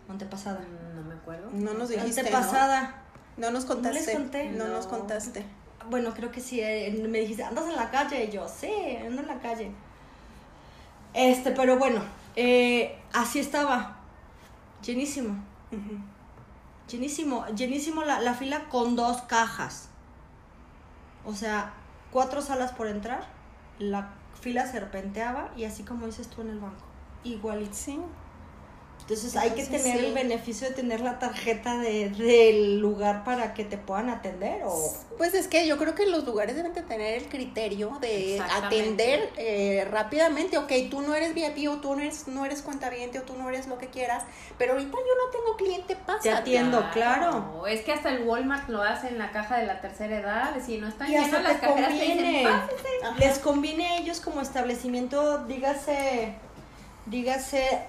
Speaker 2: Antepasada.
Speaker 3: Mm, No me acuerdo.
Speaker 1: No nos dijiste, ¿no?
Speaker 2: Antepasada.
Speaker 1: No nos contaste.
Speaker 2: les conté.
Speaker 1: No, nos
Speaker 3: No.
Speaker 1: contaste.
Speaker 2: Bueno, creo que sí. eh, me dijiste, ¿andas en la calle? Y yo, sí, ando en la calle. Este, pero bueno, eh, así estaba. Llenísimo. Llenísimo. Llenísimo la, la fila con dos cajas. O sea, cuatro salas por entrar. La fila serpenteaba y así como dices tú en el banco. Igualito.
Speaker 1: Sí.
Speaker 2: Entonces hay que tener
Speaker 1: sí.
Speaker 2: el beneficio de tener la tarjeta de, del lugar para que te puedan atender o...
Speaker 1: Pues es que yo creo que los lugares deben de tener el criterio de atender eh, rápidamente. Ok, tú no eres VIP o tú no eres, no eres cuentaviente o tú no eres lo que quieras, pero ahorita yo no tengo cliente, pasa.
Speaker 2: Te atiendo. claro.
Speaker 3: Es que hasta el Walmart lo hace en la caja de la tercera edad. Si no están llenas las cajeras, te dicen.
Speaker 2: Les conviene a ellos como establecimiento, dígase, dígase,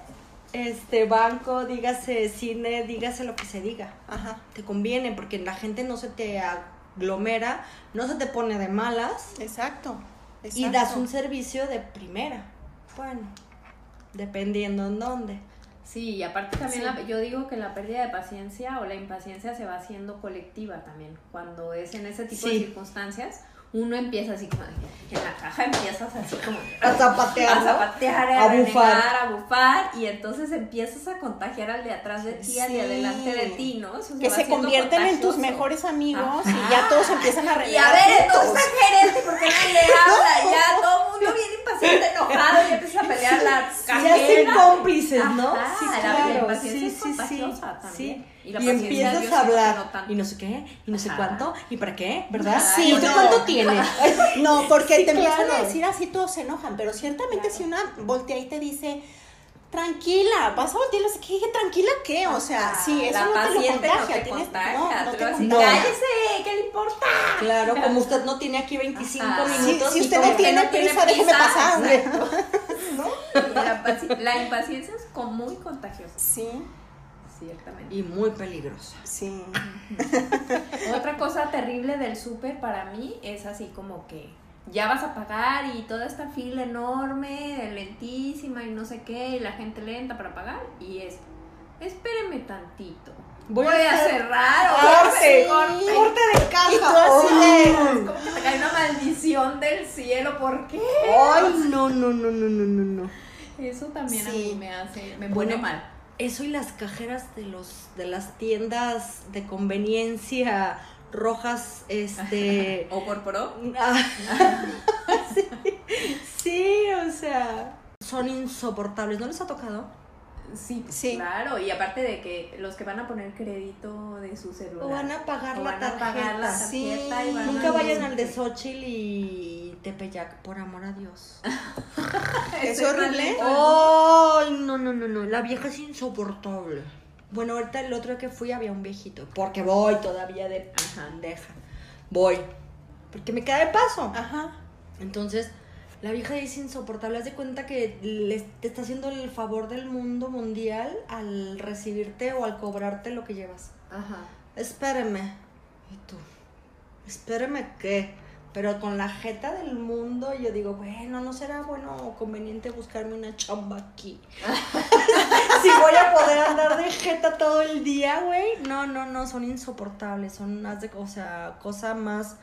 Speaker 2: este, banco, dígase cine, dígase lo que se diga.
Speaker 1: Ajá,
Speaker 2: Te conviene porque la gente no se te aglomera, no se te pone de malas
Speaker 1: exacto.
Speaker 2: y
Speaker 1: exacto.
Speaker 2: das un servicio de primera. Bueno, dependiendo en dónde.
Speaker 3: Sí, y aparte también
Speaker 1: Sí.
Speaker 3: la- yo digo que la pérdida de paciencia o la impaciencia se va haciendo colectiva también. Cuando es en ese tipo
Speaker 2: Sí.
Speaker 3: de circunstancias, uno empieza así como, en la caja empiezas así como
Speaker 2: A zapatear,
Speaker 3: a zapatear, a,
Speaker 2: A
Speaker 3: renegar,
Speaker 2: bufar.
Speaker 3: a bufar, y entonces empiezas a contagiar al de atrás de ti, al de
Speaker 1: Sí.
Speaker 3: adelante de ti, ¿no? Eso
Speaker 1: que se convierten en tus mejores amigos y ya todos empiezan a
Speaker 3: Y a
Speaker 1: renegar
Speaker 3: ver, entonces gerente, ¿por qué no le habla? [LAUGHS] Ya todo el mundo viene impaciente, enojado, y empieza a pelear la
Speaker 2: Se
Speaker 3: cajera.
Speaker 2: hacen cómplices, ¿no?
Speaker 3: Ajá,
Speaker 2: sí,
Speaker 3: la
Speaker 2: claro.
Speaker 3: impaciencia
Speaker 2: Sí,
Speaker 3: es
Speaker 2: sí, sí.
Speaker 3: contagiosa también. Y la
Speaker 2: empiezas a hablar.
Speaker 3: no
Speaker 2: y no sé qué, y no sé cuánto, y para qué, ¿verdad?
Speaker 1: Sí,
Speaker 2: ¿Y usted
Speaker 1: no.
Speaker 2: cuánto tiene? [LAUGHS] [LAUGHS]
Speaker 1: No, porque
Speaker 2: Sí,
Speaker 1: te empiezan
Speaker 2: claro.
Speaker 1: a decir así, todos se enojan, pero ciertamente si una voltea y te dice, tranquila, vas a voltear ¿qué dije, tranquila qué? O sea,
Speaker 3: Ajá,
Speaker 1: sí, eso no te lo contagia,
Speaker 3: no te
Speaker 1: tienes,
Speaker 3: contagia,
Speaker 1: no, no te contagia.
Speaker 3: cállese, ¿qué le importa?
Speaker 2: Claro, [LAUGHS] como usted no tiene aquí 25
Speaker 3: Ajá.
Speaker 2: minutos.
Speaker 1: Si usted no tiene
Speaker 3: no
Speaker 1: prisa, déjeme pasar.
Speaker 3: Y La, la impaciencia es como muy contagiosa.
Speaker 1: Sí,
Speaker 3: ciertamente.
Speaker 2: Y muy peligrosa.
Speaker 1: Sí.
Speaker 3: Otra cosa terrible del súper para mí es así como que ya vas a pagar y toda esta fila enorme, lentísima y no sé qué, y la gente lenta para pagar, y es, espéreme tantito.
Speaker 2: Voy
Speaker 3: Voy,
Speaker 2: a
Speaker 3: a,
Speaker 2: hacer-
Speaker 3: cerrar o
Speaker 2: ¡Corte!
Speaker 3: corte.
Speaker 2: ¡Corte de
Speaker 1: Y
Speaker 2: caja!
Speaker 1: tú así de-
Speaker 3: Es como que te cae una maldición del cielo, ¿por qué?
Speaker 2: ¡Ay, no, no, no, no, no, no, no!
Speaker 3: Eso también a
Speaker 1: Sí.
Speaker 3: mí me hace, me
Speaker 2: Bueno,
Speaker 3: pone mal.
Speaker 2: Eso y las cajeras de los de las tiendas de conveniencia rojas, este... [LAUGHS]
Speaker 3: ¿O por pro?
Speaker 2: Ah, [LAUGHS] sí, sí, o sea, son insoportables. ¿No les ha tocado?
Speaker 3: Sí,
Speaker 1: Sí.
Speaker 3: claro. Y aparte de que los que van a poner crédito de su celular.
Speaker 2: O van a pagar la
Speaker 3: van a pagar la
Speaker 2: tarjeta.
Speaker 1: Sí.
Speaker 3: tarjeta y van
Speaker 2: Nunca
Speaker 3: a-
Speaker 2: vayan al de Xochitl y Tepeyac, por amor a Dios. [LAUGHS]
Speaker 1: Es horrible.
Speaker 2: ¡Ay, no, no, no, no! La vieja es insoportable. Bueno, ahorita el otro día que fui había un viejito. Porque voy todavía de
Speaker 3: Ajá.
Speaker 2: pendeja. Voy. Porque me queda de paso.
Speaker 1: Ajá.
Speaker 2: Entonces, la vieja es insoportable. Haz de cuenta que le, te está haciendo el favor del mundo mundial al recibirte o al cobrarte lo que llevas.
Speaker 3: Ajá.
Speaker 2: Espéreme. ¿Y tú? Espéreme qué. Pero con la jeta del mundo, yo digo, bueno, ¿no será bueno o conveniente buscarme una chamba aquí? [LAUGHS] si voy a poder andar de jeta todo el día, güey. No, no, no, son insoportables. Son más de, o sea, cosa más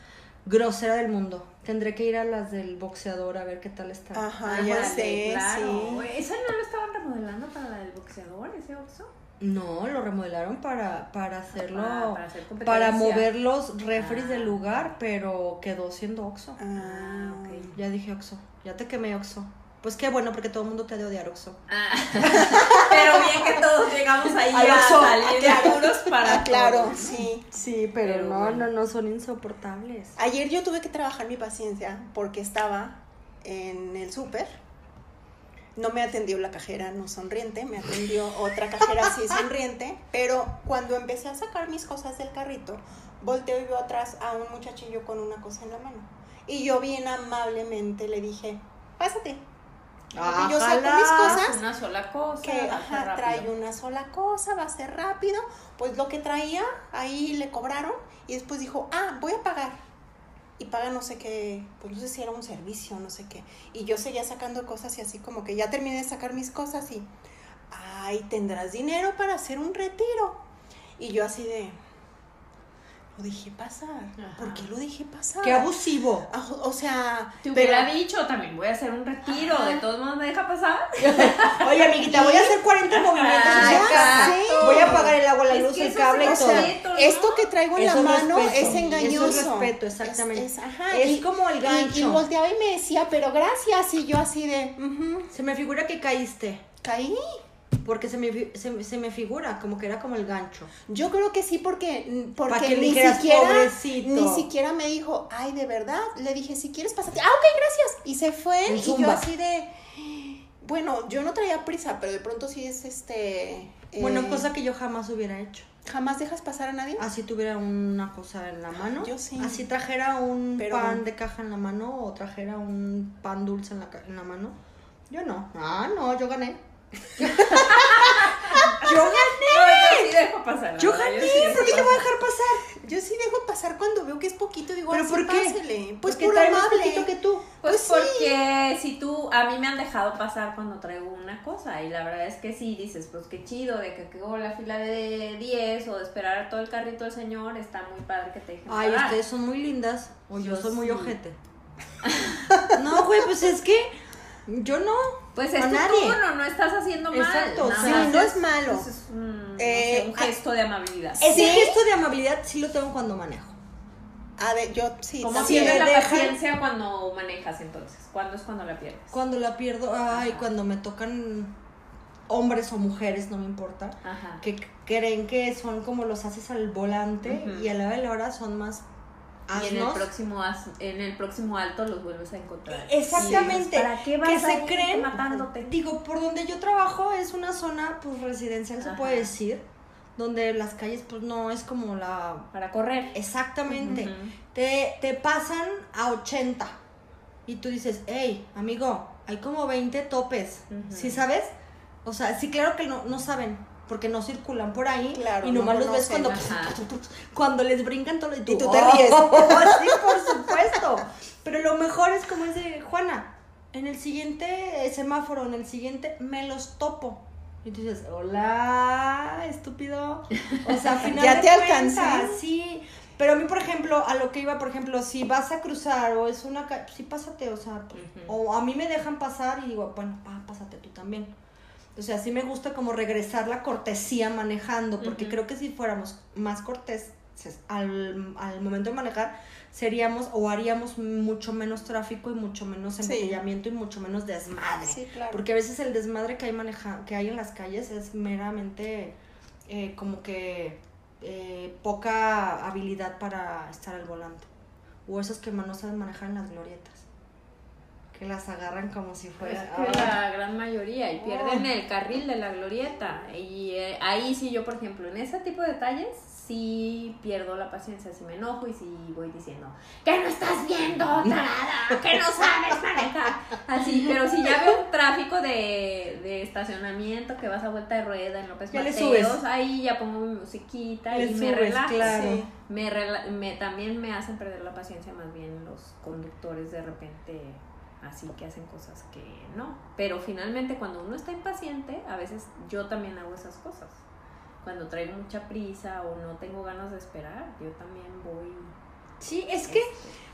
Speaker 2: grosera del mundo. Tendré que ir a las del boxeador a ver qué tal está.
Speaker 1: Ajá,
Speaker 3: Ándale,
Speaker 1: ya sé,
Speaker 3: claro.
Speaker 1: sí.
Speaker 3: ¿Esa no lo estaban remodelando para la del boxeador, ese Oxxo?
Speaker 2: No, lo remodelaron para, para hacerlo,
Speaker 3: Para-
Speaker 2: para,
Speaker 3: hacer
Speaker 2: mover los refres
Speaker 3: Ah.
Speaker 2: del lugar, pero quedó siendo Oxxo.
Speaker 1: Ah,
Speaker 3: ok.
Speaker 2: Ya dije Oxxo, ya te quemé Oxxo. Pues qué bueno, porque todo el mundo te ha de odiar Oxxo.
Speaker 3: Ah, [LAUGHS] pero bien que todos llegamos ahí
Speaker 2: Al
Speaker 3: a salir de apuros para
Speaker 1: Ah, claro, sí.
Speaker 2: Sí,
Speaker 3: pero
Speaker 2: pero,
Speaker 3: no,
Speaker 2: no,
Speaker 3: bueno.
Speaker 2: no, no, son insoportables.
Speaker 1: Ayer yo tuve que trabajar mi paciencia porque estaba en el súper. No me atendió la cajera no sonriente, me atendió otra cajera sí [LAUGHS] sonriente, pero cuando empecé a sacar mis cosas del carrito, volteo y veo atrás a un muchachillo con una cosa en la mano. Y yo bien amablemente le dije, pásate. Y yo saco mis cosas
Speaker 3: Una sola cosa.
Speaker 1: que ajá, trae una sola cosa, va a ser rápido. Pues lo que traía, ahí le cobraron y después dijo, ah, voy a pagar. Y paga no sé qué, pues no sé si era un servicio, no sé qué. Y yo seguía sacando cosas y así como que ya terminé de sacar mis cosas y, ay, tendrás dinero para hacer un retiro. Y yo así de, lo dejé pasar.
Speaker 3: Ajá.
Speaker 1: ¿Por qué lo dejé pasar?
Speaker 2: Qué abusivo.
Speaker 1: Ah, O sea,
Speaker 3: Te
Speaker 1: pero-
Speaker 3: hubiera dicho también, voy a hacer un retiro,
Speaker 1: Ajá.
Speaker 3: de todos modos me deja pasar. [LAUGHS]
Speaker 2: Oye, amiguita, voy a hacer 40 movimientos
Speaker 3: Ay.
Speaker 2: Voy a apagar el agua, la
Speaker 3: Es
Speaker 2: luz, el cable y todo.
Speaker 3: respeto, ¿no?
Speaker 1: Esto que traigo en
Speaker 2: Eso
Speaker 1: la mano
Speaker 2: respeto.
Speaker 1: es engañoso.
Speaker 2: Eso es respeto, exactamente.
Speaker 1: Es, es- ajá,
Speaker 2: Es
Speaker 1: y-
Speaker 2: como el
Speaker 1: y-
Speaker 2: gancho.
Speaker 1: Y, volteaba y me decía, pero gracias. Y yo así de, "Ujú,
Speaker 2: Se me figura que caíste.
Speaker 1: caí.
Speaker 2: Porque se me, se, me- se me figura como que era como el gancho.
Speaker 1: Yo creo que sí, porque,
Speaker 2: Pa'
Speaker 1: porque
Speaker 2: que
Speaker 1: ni
Speaker 2: dijeras,
Speaker 1: siquiera,
Speaker 2: "Pobrecito".
Speaker 1: ni siquiera me dijo, ay, de verdad. Le dije, si quieres, pásate. Ah, ok, gracias. Y se fue. Y yo
Speaker 2: zumba.
Speaker 1: así de, bueno, yo no traía prisa, pero de pronto sí es este.
Speaker 2: Bueno,
Speaker 1: eh,
Speaker 2: cosa que yo jamás hubiera hecho.
Speaker 1: ¿Jamás dejas pasar a nadie?
Speaker 2: Así tuviera una cosa en la mano.
Speaker 1: Yo sí.
Speaker 2: Así trajera un
Speaker 1: Pero-
Speaker 2: pan de caja en la mano o trajera un pan dulce en la, en la mano. Yo no. Ah, no, yo gané. [LAUGHS] yo gané.
Speaker 3: No, yo sí
Speaker 2: gané.
Speaker 3: sí
Speaker 2: ¿Por qué te voy a dejar pasar?
Speaker 1: Yo sí dejo pasar cuando veo que es poquito, digo,
Speaker 2: ¿Pero
Speaker 1: "Ah,
Speaker 2: por qué?
Speaker 1: pásele". Pues
Speaker 2: Porque
Speaker 1: por
Speaker 2: trae más
Speaker 1: amable.
Speaker 2: poquito que tú.
Speaker 3: Pues,
Speaker 1: Pues sí.
Speaker 3: porque si tú, a mí me han dejado pasar cuando traigo una cosa y la verdad es que sí, dices, pues qué chido, de que quedó la fila de 10 o de esperar a todo el carrito del señor, está muy padre que te dejen
Speaker 2: Ay, ustedes son muy lindas. O yo,
Speaker 3: Yo
Speaker 2: soy muy ojete. [LAUGHS] no, güey, pues es que yo no.
Speaker 3: Pues es tu
Speaker 2: nadie.
Speaker 3: turno, no estás haciendo mal.
Speaker 2: Exacto,
Speaker 3: nada
Speaker 2: sí,
Speaker 1: no es malo.
Speaker 3: pues es un, no
Speaker 1: Eh,
Speaker 3: sé, un gesto de amabilidad.
Speaker 2: Ese
Speaker 1: ¿Sí?
Speaker 2: gesto de amabilidad sí lo tengo cuando manejo.
Speaker 1: A ver, yo sí.
Speaker 3: Como
Speaker 1: también.
Speaker 3: siempre la
Speaker 2: dejan-
Speaker 3: paciencia cuando manejas entonces. ¿Cuándo es cuando la pierdes?
Speaker 2: Cuando la pierdo, ay,
Speaker 3: Ajá.
Speaker 2: cuando me tocan hombres o mujeres, no me importa,
Speaker 3: Ajá.
Speaker 2: que creen que son como los haces al volante y a la hora de la hora son más
Speaker 3: Y en el, próximo as- en el próximo alto los vuelves a encontrar.
Speaker 2: Exactamente.
Speaker 3: Y dices, ¿Para qué vas
Speaker 2: que
Speaker 3: a
Speaker 2: se
Speaker 3: ir
Speaker 2: creen,
Speaker 3: matándote?
Speaker 2: digo, por donde yo trabajo es una zona pues residencial, se puede decir, donde las calles pues no es como la...
Speaker 3: Para correr.
Speaker 2: Exactamente. Te, te pasan a 80 y tú dices, hey, amigo, hay como 20 topes,
Speaker 3: Ujú.
Speaker 2: ¿sí sabes? O sea, sí, claro que no, no saben, porque no circulan por ahí
Speaker 1: Claro,
Speaker 2: y
Speaker 1: no
Speaker 2: nomás los ves cuando, [LAUGHS] cuando les brincan todo y
Speaker 1: Y tú te
Speaker 2: "Oh".
Speaker 1: ríes. [LAUGHS]
Speaker 2: sí, por supuesto. Pero lo mejor es como dice Juana, en el siguiente semáforo, en el siguiente me los topo. Y tú dices, hola, estúpido. O sea, al [LAUGHS] final
Speaker 1: Ya te alcancé.
Speaker 2: Sí, pero a mí, por ejemplo, a lo que iba, por ejemplo, si vas a cruzar o es una calle, sí, pásate, o sea, pues,
Speaker 3: Ujú.
Speaker 2: o a mí me dejan pasar y digo, bueno, pásate tú también. O sea, sí me gusta como regresar la cortesía manejando, porque creo que si fuéramos más corteses al, al momento de manejar, seríamos o haríamos mucho menos tráfico y mucho menos
Speaker 1: Sí.
Speaker 2: embotellamiento y mucho menos desmadre.
Speaker 1: Sí, claro.
Speaker 2: Porque a veces el desmadre que hay, maneja, que hay en las calles es meramente eh, como que eh, poca habilidad para estar al volante. O esos que no saben manejar en las glorietas. Que las agarran como si
Speaker 3: Es
Speaker 2: fuera...
Speaker 3: que
Speaker 2: Ah.
Speaker 3: la gran mayoría y pierden el carril de la glorieta. Y eh, ahí sí yo, por ejemplo, en ese tipo de detalles sí pierdo la paciencia, sí me enojo y sí voy diciendo que no estás viendo, tarada, que no sabes manejar. Así, pero si ya veo un tráfico de, de estacionamiento que vas a vuelta de rueda en López
Speaker 2: Ya
Speaker 3: Mateos, ahí ya pongo mi musiquita
Speaker 2: Le
Speaker 3: y me relajo.
Speaker 2: claro.
Speaker 1: Sí.
Speaker 3: Me, rela- me también me hacen perder la paciencia más bien los conductores de repente así que hacen cosas que no. Pero finalmente cuando uno está impaciente, a veces yo también hago esas cosas. Cuando traigo mucha prisa o no tengo ganas de esperar, yo también voy.
Speaker 2: Sí, es que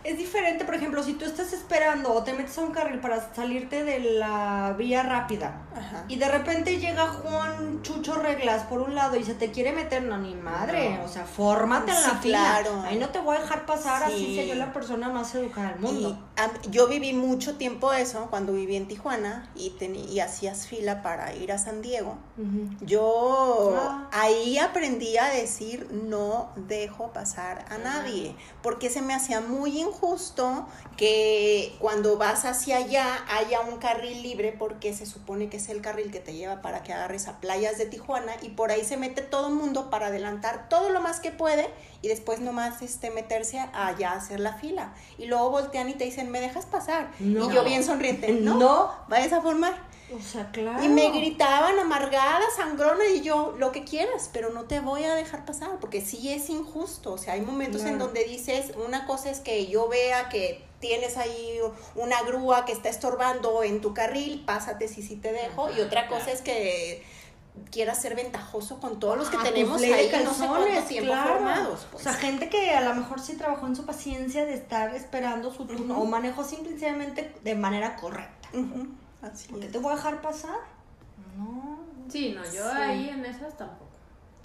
Speaker 2: es diferente, por ejemplo, si tú estás esperando o te metes a un carril para salirte de la vía rápida
Speaker 1: Ajá.
Speaker 2: y de repente llega Juan Chucho Reglas por un lado y se te quiere meter, no, ni madre,
Speaker 3: No.
Speaker 2: o sea, fórmate en la fila.
Speaker 1: claro.
Speaker 2: Ahí no te voy a dejar pasar, así
Speaker 1: Sí.
Speaker 2: sea yo la persona más educada del mundo.
Speaker 1: Y a- yo viví mucho tiempo eso cuando viví en Tijuana y, teni- y hacías fila para ir a San Diego. Yo
Speaker 2: Ah.
Speaker 1: ahí aprendí a decir no dejo pasar a nadie, porque se me hacía muy injusto que cuando vas hacia allá haya un carril libre porque se supone que es el carril que te lleva para que agarres a playas de Tijuana y por ahí se mete todo el mundo para adelantar todo lo más que puede y después nomás este meterse allá a hacer la fila y luego voltean y te dicen, "¿Me dejas pasar?"
Speaker 2: No.
Speaker 1: Y yo bien sonriente, [LAUGHS] "No,
Speaker 2: No.
Speaker 1: vayas a formar."
Speaker 2: O sea, claro.
Speaker 1: Y me gritaban amargada, sangrona, y yo, lo que quieras, pero no te voy a dejar pasar, porque sí es injusto. O sea, hay momentos en donde dices, una cosa es que yo vea que tienes ahí una grúa que está estorbando en tu carril, pásate si sí te dejo, y otra
Speaker 3: claro.
Speaker 1: cosa es que quieras ser ventajoso con todos los que
Speaker 2: Ah,
Speaker 1: tenemos
Speaker 2: pues,
Speaker 1: ahí no sé cuánto
Speaker 2: calzones,
Speaker 1: tiempo
Speaker 2: claro.
Speaker 1: formados. pues.
Speaker 2: O sea, gente que a lo mejor sí trabajó en su paciencia de estar esperando su turno o manejó simplemente de manera correcta.
Speaker 1: Así
Speaker 2: ¿Por qué
Speaker 1: es.
Speaker 2: te voy a dejar pasar? No.
Speaker 3: Sí, no, yo
Speaker 1: Sí.
Speaker 3: ahí en esas tampoco.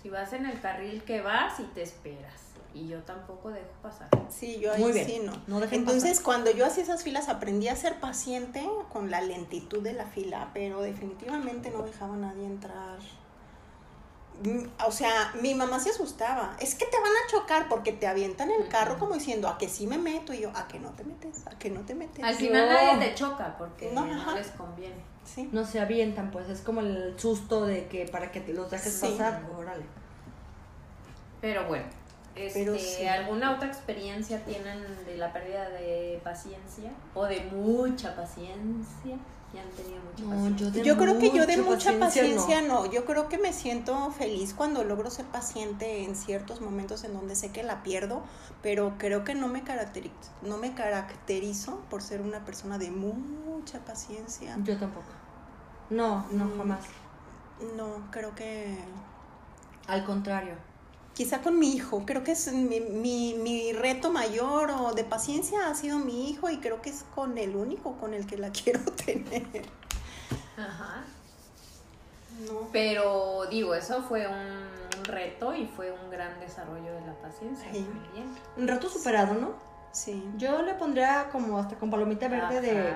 Speaker 3: Si vas en el carril que vas y te esperas. Y yo tampoco dejo pasar.
Speaker 1: Sí, yo ahí
Speaker 2: Muy bien.
Speaker 1: sí no.
Speaker 2: No dejen
Speaker 1: Entonces, cuando yo hacía esas filas, aprendí a ser paciente con la lentitud de la fila, pero definitivamente no dejaba a nadie entrar. Mm, O sea, mi mamá se asustaba. Es que te van a chocar porque te avientan el carro como diciendo, a que sí me meto. Y yo, a que no te metes, a que no te metes.
Speaker 3: Al final nadie te choca porque
Speaker 1: No,
Speaker 3: no, les conviene.
Speaker 1: Sí.
Speaker 2: No se avientan, pues es como el susto de que para que te los dejes
Speaker 1: Sí.
Speaker 2: pasar. Órale.
Speaker 3: Pero bueno, este,
Speaker 1: Pero sí.
Speaker 3: ¿alguna otra experiencia tienen de la pérdida de paciencia? ¿O de mucha paciencia? ¿Ya han tenido mucha
Speaker 2: No,
Speaker 3: paciencia?
Speaker 2: yo de
Speaker 1: Yo creo que yo de
Speaker 2: mucha paciencia,
Speaker 1: paciencia no. Yo creo que me siento feliz cuando logro ser paciente en ciertos momentos en donde sé que la pierdo, pero creo que no me caracterizo, no me caracterizo por ser una persona de mucha paciencia.
Speaker 2: Yo tampoco. No, no,
Speaker 1: Mm.
Speaker 2: jamás.
Speaker 1: No, creo que
Speaker 2: Al contrario.
Speaker 1: Quizá con mi hijo, creo que es mi, mi, mi reto mayor o de paciencia ha sido mi hijo y creo que es con el único con el que la [LAUGHS] quiero tener.
Speaker 3: Ajá.
Speaker 1: No.
Speaker 3: Pero digo, eso fue un reto y fue un gran desarrollo de la paciencia
Speaker 1: Sí.
Speaker 3: también.
Speaker 2: Un rato superado, ¿no?
Speaker 1: Sí.
Speaker 2: Yo le pondría como hasta con palomita verde de...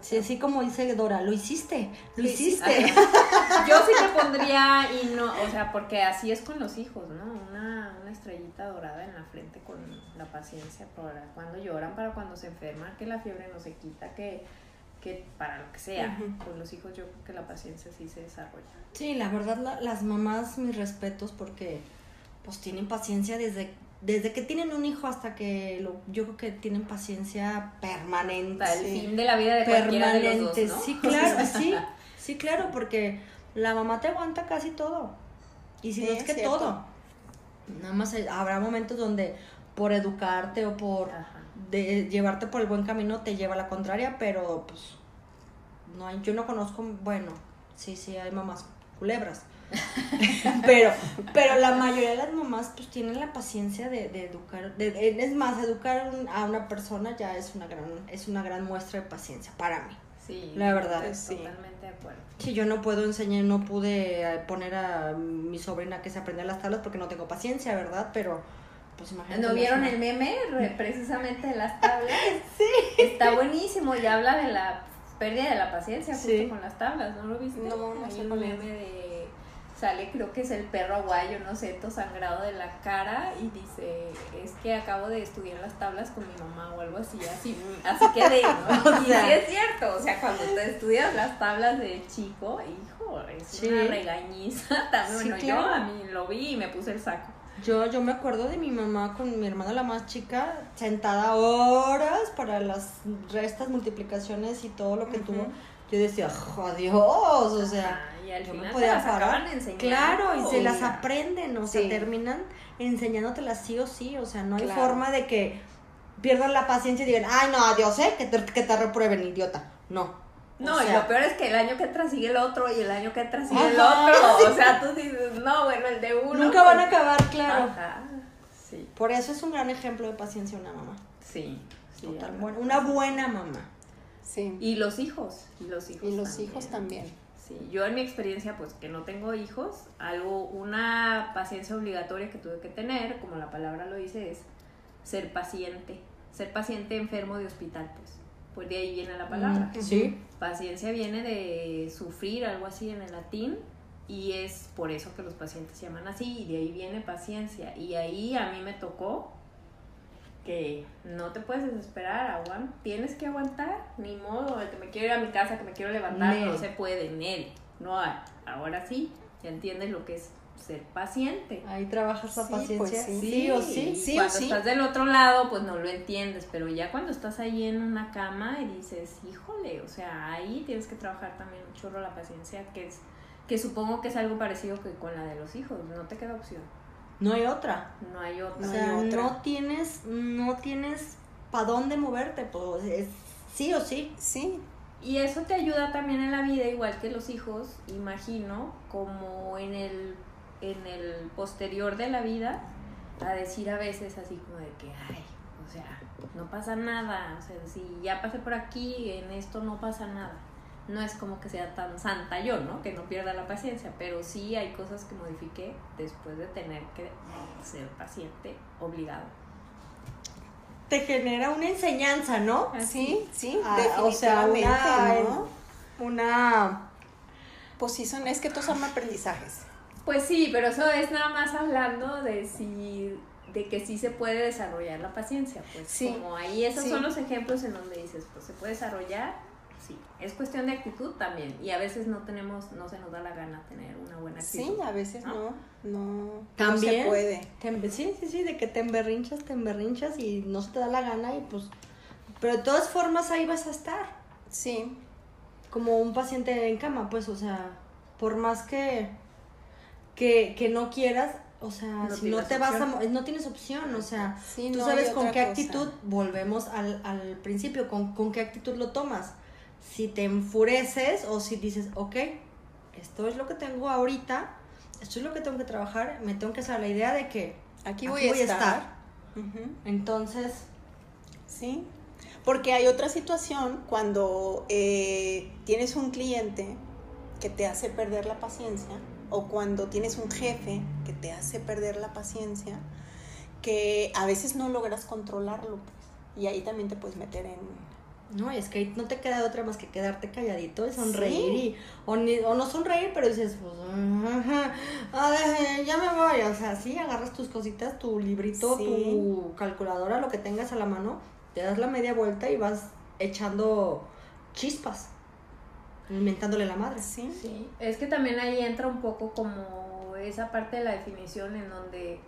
Speaker 2: Sí, así como dice Dora, lo hiciste, lo hiciste. [LAUGHS]
Speaker 3: Yo sí te pondría y no, o sea, porque así es con los hijos, ¿no? Una, una estrellita dorada en la frente con la paciencia para cuando lloran, para cuando se enferman, que la fiebre no se quita, que, que para lo que sea. Con los hijos yo creo que la paciencia sí se desarrolla.
Speaker 2: Sí, la verdad, la- las mamás, mis respetos, porque pues tienen paciencia desde, desde que tienen un hijo hasta que lo, yo creo que tienen paciencia permanente.
Speaker 3: Hasta el
Speaker 1: Sí.
Speaker 3: fin de la vida de cualquiera de los dos,
Speaker 2: permanente,
Speaker 3: ¿no?
Speaker 2: sí, claro, [LAUGHS] sí, sí, claro, porque la mamá te aguanta casi todo. Y si
Speaker 1: Sí,
Speaker 2: no es
Speaker 1: es
Speaker 2: que
Speaker 1: cierto.
Speaker 2: todo. Nada más habrá momentos donde por educarte o por de llevarte por el buen camino te lleva a la contraria, pero pues no hay, yo no conozco, bueno, sí, sí hay mamás culebras. [LAUGHS] pero, pero la mayoría de las mamás pues tienen la paciencia de, de educar, de- es más, educar un- a una persona ya es una gran, es una gran muestra de paciencia para mí.
Speaker 3: Sí,
Speaker 2: La verdad.
Speaker 1: Sí.
Speaker 3: Totalmente de acuerdo.
Speaker 2: Si yo no puedo enseñar, no pude eh, poner a mi sobrina que se aprendiera las tablas porque no tengo paciencia, ¿verdad? Pero, pues imagínate.
Speaker 3: ¿No vieron el meme re- precisamente de las tablas? [LAUGHS] sí. Está buenísimo y habla de la pérdida de la paciencia justo
Speaker 2: Sí.
Speaker 3: con las tablas, ¿no lo viste?
Speaker 1: No, no
Speaker 3: Hay
Speaker 1: sé es.
Speaker 3: meme de sale creo que es el perro aguayo, no sé, todo sangrado de la cara y dice, es que acabo de estudiar las tablas con mi mamá o algo así, así, así quedé, ¿no?
Speaker 2: O
Speaker 3: Y sí es cierto, o sea, cuando te estudias las tablas de chico, hijo, es
Speaker 2: Sí.
Speaker 3: una regañiza, [LAUGHS] también,
Speaker 2: Sí,
Speaker 3: bueno,
Speaker 2: claro.
Speaker 3: yo a mí lo vi y me puse el saco.
Speaker 2: Yo, yo me acuerdo de mi mamá con mi hermana la más chica, sentada horas para las restas, multiplicaciones y todo lo que tuvo. Yo decía, ¡oh, Dios! O sea,
Speaker 3: y al
Speaker 2: yo
Speaker 3: final
Speaker 2: podía
Speaker 3: te las
Speaker 2: parar.
Speaker 3: acaban enseñando.
Speaker 2: Claro, y se las aprenden, o sea,
Speaker 1: Sí.
Speaker 2: terminan enseñándotelas sí o sí. O sea, no hay
Speaker 1: Claro.
Speaker 2: forma de que pierdan la paciencia y digan, ¡ay, no, adiós, eh! Que te, que te reprueben, idiota. No.
Speaker 3: No,
Speaker 2: O
Speaker 3: y lo peor es que el año que entra sigue el otro y el año que entra sigue el otro. O sea, tú dices, no, bueno, el de uno.
Speaker 2: Nunca van a
Speaker 3: pues,
Speaker 2: acabar, claro.
Speaker 3: Ajá. Sí,
Speaker 2: Por eso es un gran ejemplo de paciencia una mamá.
Speaker 3: sí. sí,
Speaker 2: Total,
Speaker 3: ajá.
Speaker 2: buena- una buena mamá.
Speaker 1: Sí.
Speaker 3: Y los hijos, y los hijos.
Speaker 1: Y los hijos también.
Speaker 3: Sí, yo en mi experiencia, pues que no tengo hijos, algo, una paciencia obligatoria que tuve que tener, como la palabra lo dice, es ser paciente. Ser paciente enfermo de hospital, pues. Pues de ahí viene la palabra.
Speaker 2: Sí.
Speaker 3: Paciencia viene de sufrir, algo así en el latín, y es por eso que los pacientes se llaman así, y de ahí viene paciencia. Y ahí a mí me tocó que no te puedes desesperar, aguan, tienes que aguantar, ni modo, el que me quiero ir a mi casa, que me quiero levantar,
Speaker 2: Nel.
Speaker 3: no se puede, en él, no hay. Ahora sí, ya entiendes lo que es ser paciente.
Speaker 2: Ahí trabajas la
Speaker 1: Sí,
Speaker 2: paciencia.
Speaker 1: pues sí.
Speaker 2: sí o sí.
Speaker 1: o
Speaker 3: cuando
Speaker 1: sí.
Speaker 3: estás del otro lado, pues no lo entiendes, pero ya cuando estás ahí en una cama y dices, híjole, o sea, ahí tienes que trabajar también un chorro la paciencia, que es que supongo que es algo parecido que con la de los hijos, no te queda opción,
Speaker 2: No hay otra.
Speaker 3: no hay
Speaker 2: O
Speaker 3: otra.
Speaker 1: No
Speaker 2: sea,
Speaker 1: hay otra.
Speaker 2: no tienes, no tienes para dónde moverte, pues es sí o sí.
Speaker 1: Sí,
Speaker 3: Y eso te ayuda también en la vida, igual que los hijos, imagino, como en el, en el posterior de la vida, a decir a veces así como de que, ay, o sea, no pasa nada, o sea, si ya pasé por aquí, en esto no pasa nada. No es como que sea tan santa yo, ¿no? Que no pierda la paciencia, pero sí hay cosas que modifiqué después de tener que ser paciente obligado.
Speaker 2: Te genera una enseñanza, ¿no?
Speaker 1: sí, sí,
Speaker 2: Ah, o sea,
Speaker 1: definitivamente,
Speaker 2: una,
Speaker 1: ¿no?
Speaker 2: una
Speaker 1: Pues sí, son, es que todos son aprendizajes.
Speaker 3: Pues sí, pero eso es nada más hablando de si de que sí se puede desarrollar la paciencia, pues
Speaker 1: Sí,
Speaker 3: como ahí esos
Speaker 1: sí.
Speaker 3: son los ejemplos en donde dices, pues se puede desarrollar, sí, es cuestión de actitud también y a veces no tenemos, no se nos da la gana tener una buena actitud.
Speaker 1: Sí, a veces
Speaker 3: ¿No?
Speaker 1: no, no,
Speaker 2: También.
Speaker 1: no se puede.
Speaker 2: Te sí, sí, sí, de que te emberrinchas, te emberrinchas y no se te da la gana y pues... Pero de todas formas ahí vas a estar,
Speaker 1: Sí,
Speaker 2: como un paciente en cama, pues, o sea, por más que, que, que no quieras, o sea,
Speaker 3: No
Speaker 2: si no te vas a... No tienes opción, o sea,
Speaker 1: sí,
Speaker 2: tú
Speaker 1: no
Speaker 2: sabes con qué
Speaker 1: cosa.
Speaker 2: actitud, volvemos al, al principio, con, con qué actitud lo tomas. Si te enfureces o si dices, ok, esto es lo que tengo ahorita, esto es lo que tengo que trabajar, me tengo que hacer la idea de que
Speaker 1: Aquí
Speaker 2: Aquí
Speaker 1: voy, a estar.
Speaker 2: entonces
Speaker 1: Sí, porque hay otra situación cuando eh, tienes un cliente que te hace perder la paciencia o cuando tienes un jefe que te hace perder la paciencia, que a veces no logras controlarlo. pues, y ahí también te puedes meter en...
Speaker 2: No, y es que ahí no te queda otra más que quedarte calladito y sonreír
Speaker 1: Sí.
Speaker 2: y, o, ni- o no sonreír, pero dices, pues, ajá, ya me voy, o sea, sí, agarras tus cositas, tu librito,
Speaker 1: Sí.
Speaker 2: tu calculadora, lo que tengas a la mano, te das la media vuelta y vas echando chispas, inventándole la madre.
Speaker 1: Sí,
Speaker 3: Sí, es que también ahí entra un poco como esa parte de la definición en donde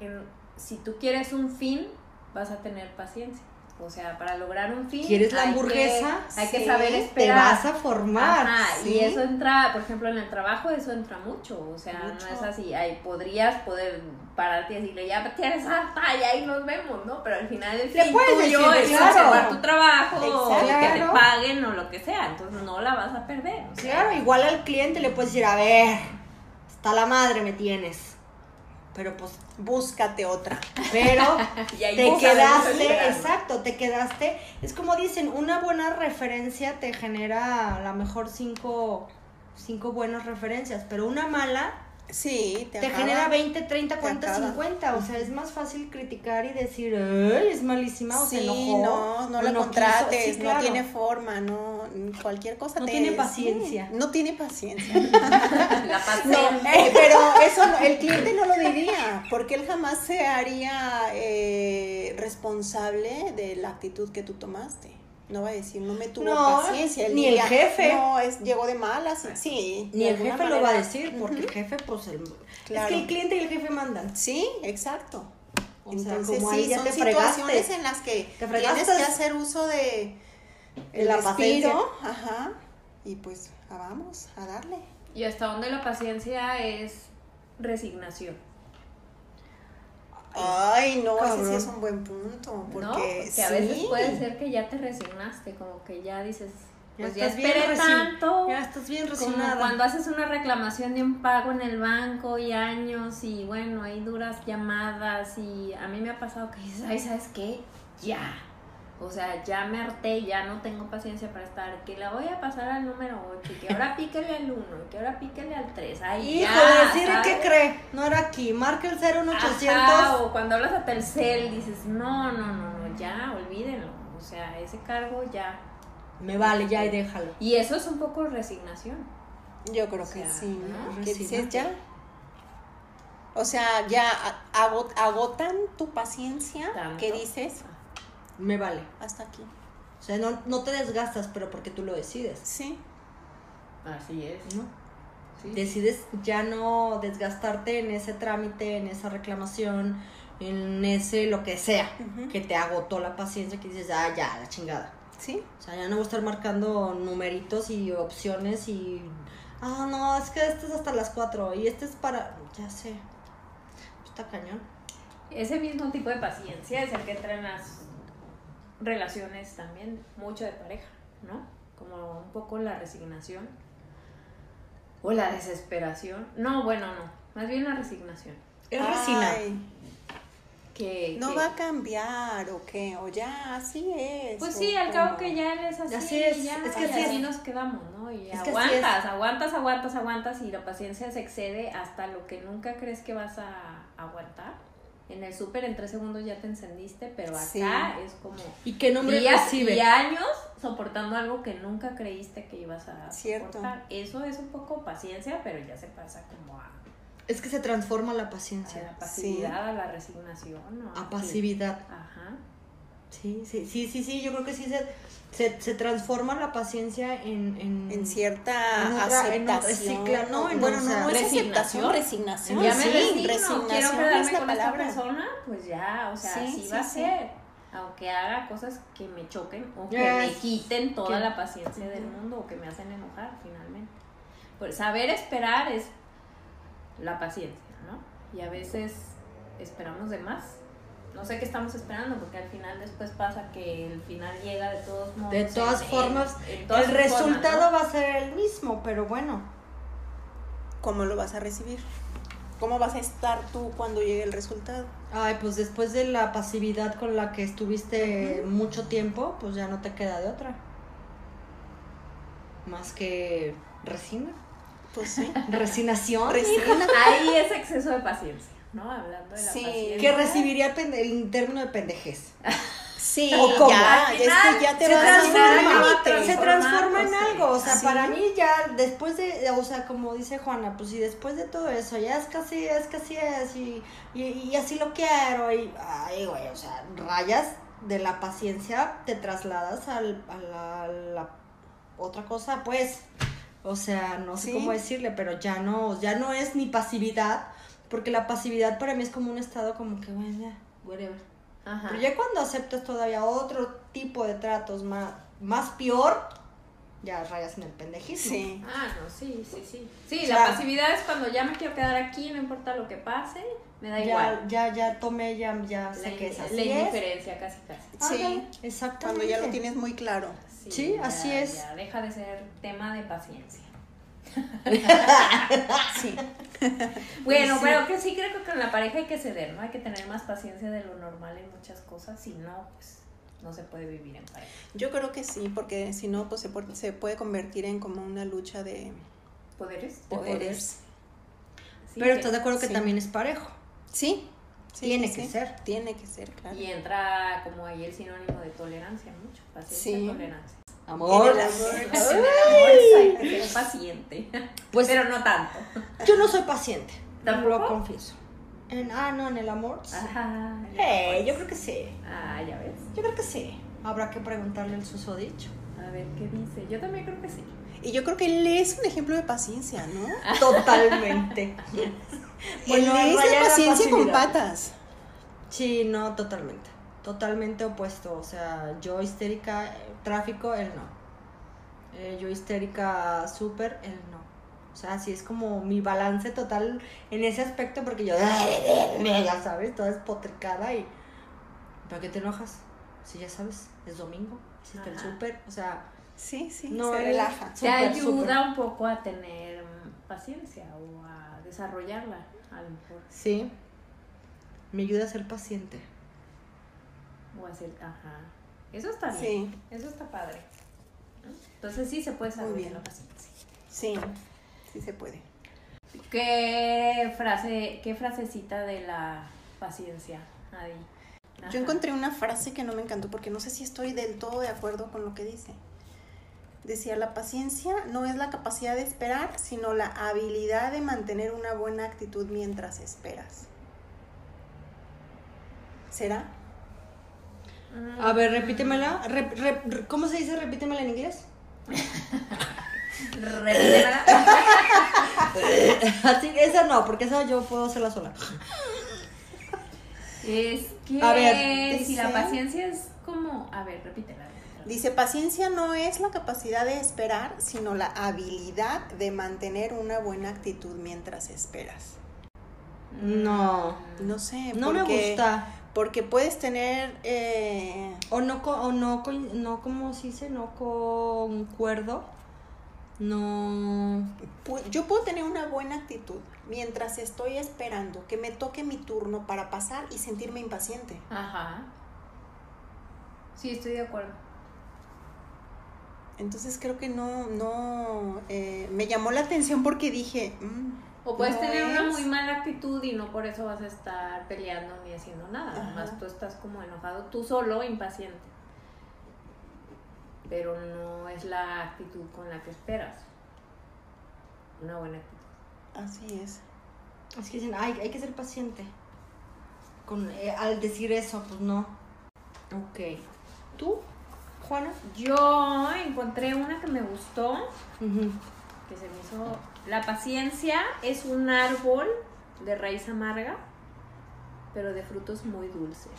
Speaker 3: en- si tú quieres un fin, vas a tener paciencia. O sea, para lograr un fin.
Speaker 2: ¿Quieres la
Speaker 3: hay que-
Speaker 2: hamburguesa?
Speaker 3: hay que saber esperar.
Speaker 2: Te vas a formar.
Speaker 3: Ajá,
Speaker 2: ¿sí?
Speaker 3: y eso entra, por ejemplo, en el trabajo, eso entra mucho. O sea,
Speaker 1: Mucho.
Speaker 3: no es así. Ahí podrías poder pararte y decirle, ya tienes harta y ahí nos vemos, ¿no? Pero al final el fin
Speaker 2: puedes
Speaker 3: tuyo es conservar tu trabajo, o
Speaker 1: Exacto.
Speaker 3: que te paguen o lo que sea. Entonces no la vas a perder. o sea,
Speaker 2: Claro, igual al cliente le puedes decir, a ver, hasta la madre me tienes. Pero pues,
Speaker 1: Búscate otra.
Speaker 2: pero
Speaker 3: Y ahí
Speaker 2: te quedaste, exacto, te quedaste. Es como dicen, una buena referencia te genera a lo mejor cinco, cinco buenas referencias, pero una mala
Speaker 1: Sí, te,
Speaker 2: te
Speaker 1: acaba.
Speaker 2: genera 20, 30,
Speaker 1: Te
Speaker 2: 40,
Speaker 1: acaba.
Speaker 2: 50. O sea, es más fácil criticar y decir, ay, es malísima o se
Speaker 1: Sí,
Speaker 2: enojó.
Speaker 1: no, no la
Speaker 2: quiso".
Speaker 1: contrates,
Speaker 2: Sí, claro.
Speaker 1: no tiene forma, no, cualquier cosa
Speaker 2: No
Speaker 1: te-
Speaker 2: tiene paciencia.
Speaker 1: no tiene paciencia.
Speaker 3: La. [LAUGHS]
Speaker 1: No, eh, pero eso el cliente no lo diría, porque él jamás se haría eh, responsable de la actitud que tú tomaste. No va a decir, no me tuvo
Speaker 2: No,
Speaker 1: paciencia. Él
Speaker 2: ni el jefe.
Speaker 1: No, es, llegó de malas. Sí.
Speaker 2: Ni el jefe lo va a decir, porque el jefe, pues, el...
Speaker 1: Claro.
Speaker 2: es que el cliente y el jefe mandan.
Speaker 1: Sí, exacto.
Speaker 2: O sea,
Speaker 1: Entonces,
Speaker 2: como
Speaker 1: sí,
Speaker 2: ya
Speaker 1: son
Speaker 2: te
Speaker 1: situaciones
Speaker 2: fregaste.
Speaker 1: en las que
Speaker 2: Te
Speaker 1: tienes que hacer uso de el
Speaker 2: la
Speaker 1: respiro, ajá, y pues ah, vamos a darle.
Speaker 3: Y hasta donde la paciencia es resignación.
Speaker 1: Ay, no, ese sí
Speaker 2: cabrón.
Speaker 1: es un buen punto, porque,
Speaker 3: ¿no? Porque a
Speaker 1: sí.
Speaker 3: veces puede ser que ya te resignaste, como que ya dices,
Speaker 2: Ya
Speaker 3: pues ya
Speaker 2: bien
Speaker 3: esperé tanto.
Speaker 2: Ya estás bien
Speaker 3: Como
Speaker 2: resignada.
Speaker 3: cuando haces una reclamación de un pago en el banco y años y bueno, hay duras llamadas y a mí me ha pasado que dices, ay, ¿sabes qué? Ya. O sea, ya me harté, ya no tengo paciencia para estar, que la voy a pasar al número 8, que ahora píquele al 1, que ahora píquele al 3. Ay,
Speaker 2: Hijo,
Speaker 3: ya,
Speaker 2: decir
Speaker 3: ¿sabes?
Speaker 2: ¿qué cree? No era aquí. Marca el 01800.
Speaker 3: Ajá, o cuando hablas a Telcel dices, no, no, no, no, ya, olvídenlo. O sea, ese cargo ya.
Speaker 2: Me vale, ya y déjalo.
Speaker 3: Y eso es un poco resignación.
Speaker 1: Yo creo
Speaker 3: O
Speaker 1: que sí,
Speaker 2: ¿no? Resignarte.
Speaker 1: dices ya. O sea, ya agotan tu paciencia,
Speaker 3: Tanto.
Speaker 1: que dices
Speaker 2: Me vale.
Speaker 1: hasta aquí.
Speaker 2: O sea, no, no te desgastas, pero porque tú lo decides.
Speaker 1: Sí.
Speaker 3: Así es.
Speaker 2: ¿no?
Speaker 3: Sí.
Speaker 2: Decides ya no desgastarte en ese trámite, en esa reclamación, en ese lo que sea, que te agotó la paciencia, que dices, ah, ya, la chingada.
Speaker 1: Sí.
Speaker 2: O sea, ya no voy a estar marcando numeritos y opciones y. Ah, no, es que este es hasta las 4 y este es para. Ya sé. Está cañón.
Speaker 3: Ese mismo tipo de paciencia es el que entra en las relaciones también, mucho de pareja, ¿no? Como un poco la resignación o la desesperación. No, bueno, no, más bien la resignación.
Speaker 2: Es resina.
Speaker 1: Ay,
Speaker 3: Que,
Speaker 1: no
Speaker 3: que-
Speaker 1: va a cambiar o qué, o ya así es.
Speaker 3: Pues sí, al cabo que ya él es así,
Speaker 2: Así es,
Speaker 3: ya,
Speaker 2: es que así
Speaker 3: así
Speaker 2: es.
Speaker 3: nos quedamos, ¿no? Y
Speaker 2: Es
Speaker 3: aguantas, aguantas, aguantas, aguantas y la paciencia se excede hasta lo que nunca crees que vas a aguantar. En el súper en tres segundos ya te encendiste, pero acá
Speaker 1: Sí.
Speaker 3: es como
Speaker 2: ¿Y qué nombre
Speaker 3: días
Speaker 2: recibe?
Speaker 3: y años soportando algo que nunca creíste que ibas a
Speaker 1: Cierto.
Speaker 3: soportar. Eso es un poco paciencia, pero ya se pasa como a,
Speaker 2: Es que se transforma la
Speaker 3: a
Speaker 2: paciencia.
Speaker 3: la pasividad, a la resignación. ¿no?
Speaker 2: A pasividad.
Speaker 3: Ajá.
Speaker 2: Sí, sí, sí, sí, sí, yo creo que sí se, se, se transforma la paciencia en... En,
Speaker 1: En cierta
Speaker 2: En otra- en otra-
Speaker 1: aceptación.
Speaker 2: sí, claro, no, en-
Speaker 1: bueno,
Speaker 2: o
Speaker 1: no,
Speaker 2: sea,
Speaker 1: no es
Speaker 3: resignación.
Speaker 1: aceptación, resignación.
Speaker 3: ya me
Speaker 1: sí,
Speaker 3: resigno, quiero quedarme con
Speaker 1: palabra.
Speaker 3: esta persona, pues ya, o sea,
Speaker 1: Sí,
Speaker 3: así
Speaker 1: sí,
Speaker 3: va a ser. Aunque haga cosas que me choquen o que
Speaker 2: Yes.
Speaker 3: me quiten toda
Speaker 2: Que-
Speaker 3: la paciencia del mundo o que me hacen enojar finalmente. Pues saber esperar es la paciencia, ¿no? Y a veces esperamos de más. No sé qué estamos esperando porque al final después pasa que el final llega de todos modos.
Speaker 2: De todas
Speaker 3: en-
Speaker 2: formas,
Speaker 3: en todas
Speaker 2: el
Speaker 3: formas,
Speaker 2: resultado
Speaker 3: ¿no?
Speaker 2: va a ser el mismo, pero bueno.
Speaker 1: ¿Cómo lo vas a recibir? ¿Cómo vas a estar tú cuando llegue el resultado?
Speaker 2: Ay, pues después de la pasividad con la que estuviste mucho tiempo, pues ya no te queda de otra. Más que resina.
Speaker 1: Pues sí. [LAUGHS]
Speaker 2: Resignación.
Speaker 1: Resigna.
Speaker 3: Ahí es exceso de paciencia, ¿no? Hablando de la
Speaker 1: Sí.
Speaker 3: paciencia.
Speaker 2: que recibiría el término de pendejez. [LAUGHS]
Speaker 1: Sí,
Speaker 2: ¿O cómo?
Speaker 1: ya,
Speaker 3: Al
Speaker 1: es que ya te
Speaker 2: se transforma,
Speaker 1: límite.
Speaker 2: se
Speaker 3: transformar,
Speaker 2: transforma en algo. O sea,
Speaker 1: sí.
Speaker 2: para mí ya después de, o sea, como dice Juana, pues si después de todo eso ya es casi, es casi es y, y, y así lo quiero y, ay, güey, o sea, rayas de la paciencia te trasladas al, a, la, otra cosa, pues, o sea, no sé
Speaker 1: Sí.
Speaker 2: cómo decirle, pero ya no, ya no es ni pasividad, porque la pasividad para mí es como un estado como que, bueno, ya, whatever.
Speaker 3: Ajá.
Speaker 2: Pero ya cuando aceptas todavía otro tipo de tratos más, más peor, ya rayas en el pendejismo.
Speaker 1: Sí.
Speaker 3: Ah, no, sí, sí, sí. Sí,
Speaker 2: O
Speaker 3: la pasividad es cuando ya me quiero quedar aquí, no importa lo que pase, me da
Speaker 2: Ya,
Speaker 3: igual.
Speaker 2: ya, ya tomé, ya, ya sé que es
Speaker 3: la
Speaker 2: es.
Speaker 3: indiferencia, casi, casi.
Speaker 1: Sí.
Speaker 2: Ándale, exactamente.
Speaker 1: Cuando ya lo tienes muy claro.
Speaker 2: Sí,
Speaker 3: ya-
Speaker 2: así es.
Speaker 3: Ya deja de ser tema de paciencia. [LAUGHS]
Speaker 1: Sí. [LAUGHS]
Speaker 3: Bueno,
Speaker 2: Sí.
Speaker 3: pero que sí creo que con la pareja hay que ceder, ¿no? Hay que tener más paciencia de lo normal en muchas cosas, si no, pues no se puede vivir en pareja.
Speaker 1: Yo creo que sí, porque si no, pues se, pu- se puede convertir en como una lucha de
Speaker 3: ¿Poderes?
Speaker 1: poderes.
Speaker 3: Sí,
Speaker 2: Pero estás de acuerdo que
Speaker 1: sí.
Speaker 2: también es parejo.
Speaker 1: Sí.
Speaker 2: Tiene que ser.
Speaker 1: Tiene que ser, claro.
Speaker 3: Y entra como ahí el sinónimo de tolerancia mucho, paciencia y tolerancia.
Speaker 2: Amor.
Speaker 1: En el amor.
Speaker 3: En el amor hay que ser paciente,
Speaker 2: Pues
Speaker 3: pero no tanto.
Speaker 2: yo no soy paciente.
Speaker 3: ¿Tampoco?
Speaker 2: Lo confieso. En, ah, no, en el amor. sí.
Speaker 3: Ajá.
Speaker 2: Eh, yo creo que sí.
Speaker 3: Ah, ya ves.
Speaker 2: Yo creo que sí. Habrá que preguntarle el susodicho.
Speaker 3: A ver qué dice. Yo también creo que sí.
Speaker 1: Y yo creo que él es un ejemplo de paciencia, ¿no?
Speaker 2: Totalmente. [LAUGHS]
Speaker 1: él
Speaker 2: Bueno,
Speaker 1: es
Speaker 2: raya
Speaker 1: la
Speaker 2: la
Speaker 1: paciencia con patas.
Speaker 2: Sí, no, totalmente. Totalmente opuesto. O sea, yo histérica, eh, tráfico, él no. Eh, yo histérica, súper, él no. O sea, sí es como mi balance total en ese aspecto porque yo, [LAUGHS] ya sabes, toda espotricada y... ¿Para qué te enojas? Si ya sabes, es domingo, hiciste el súper, o sea,
Speaker 1: Sí, sí,
Speaker 2: No,
Speaker 1: se relaja.
Speaker 3: Te ayuda un poco a tener mm, paciencia o a desarrollarla, a lo mejor.
Speaker 2: sí, me ayuda a ser paciente.
Speaker 3: O a hacer, ajá. Eso está bien.
Speaker 1: Sí,
Speaker 3: Eso está padre. ¿no? Entonces sí se puede desarrollar
Speaker 1: bien.
Speaker 3: la paciencia.
Speaker 1: sí, sí se puede.
Speaker 3: ¿Qué frase, qué frasecita de la paciencia, Adi? Ajá.
Speaker 1: Yo encontré una frase que no me encantó porque no sé si estoy del todo de acuerdo con lo que dice. Decía, la paciencia no es la capacidad de esperar, sino la habilidad de mantener una buena actitud mientras esperas. ¿Será?
Speaker 2: A ver, repítemela. Rep- rep- re- ¿Cómo se dice repítemela en inglés?
Speaker 3: repítemela. [LAUGHS]
Speaker 2: Así, esa no, porque esa yo puedo hacerla sola.
Speaker 3: Es que
Speaker 2: A ver,
Speaker 3: si la paciencia es como. A ver, repítela. repítela.
Speaker 1: Dice, paciencia no es la capacidad de esperar, sino la habilidad de mantener una buena actitud mientras esperas.
Speaker 2: No.
Speaker 1: No sé,
Speaker 2: No me
Speaker 1: porque-
Speaker 2: gusta.
Speaker 1: Porque puedes tener... eh,
Speaker 2: O no, o no, no, ¿cómo se dice? No concuerdo. No.
Speaker 1: yo puedo tener una buena actitud mientras estoy esperando que me toque mi turno para pasar y sentirme impaciente.
Speaker 3: Ajá. Sí, estoy de acuerdo.
Speaker 1: Entonces creo que no, no, eh, me llamó la atención porque dije, mm,
Speaker 3: O puedes
Speaker 1: no
Speaker 3: tener una muy mala actitud y no por eso vas a estar peleando ni haciendo nada.
Speaker 1: Ajá.
Speaker 3: Además, tú estás como enojado tú solo, impaciente. Pero no es la actitud con la que esperas. Una buena actitud.
Speaker 1: así es.
Speaker 2: Es que dicen, ay, hay que ser paciente. Con, eh, al decir eso, pues no. Ok. ¿Tú, Juana?
Speaker 3: Yo encontré una que me gustó, que se me hizo... La paciencia es un árbol de raíz amarga, pero de frutos muy dulces.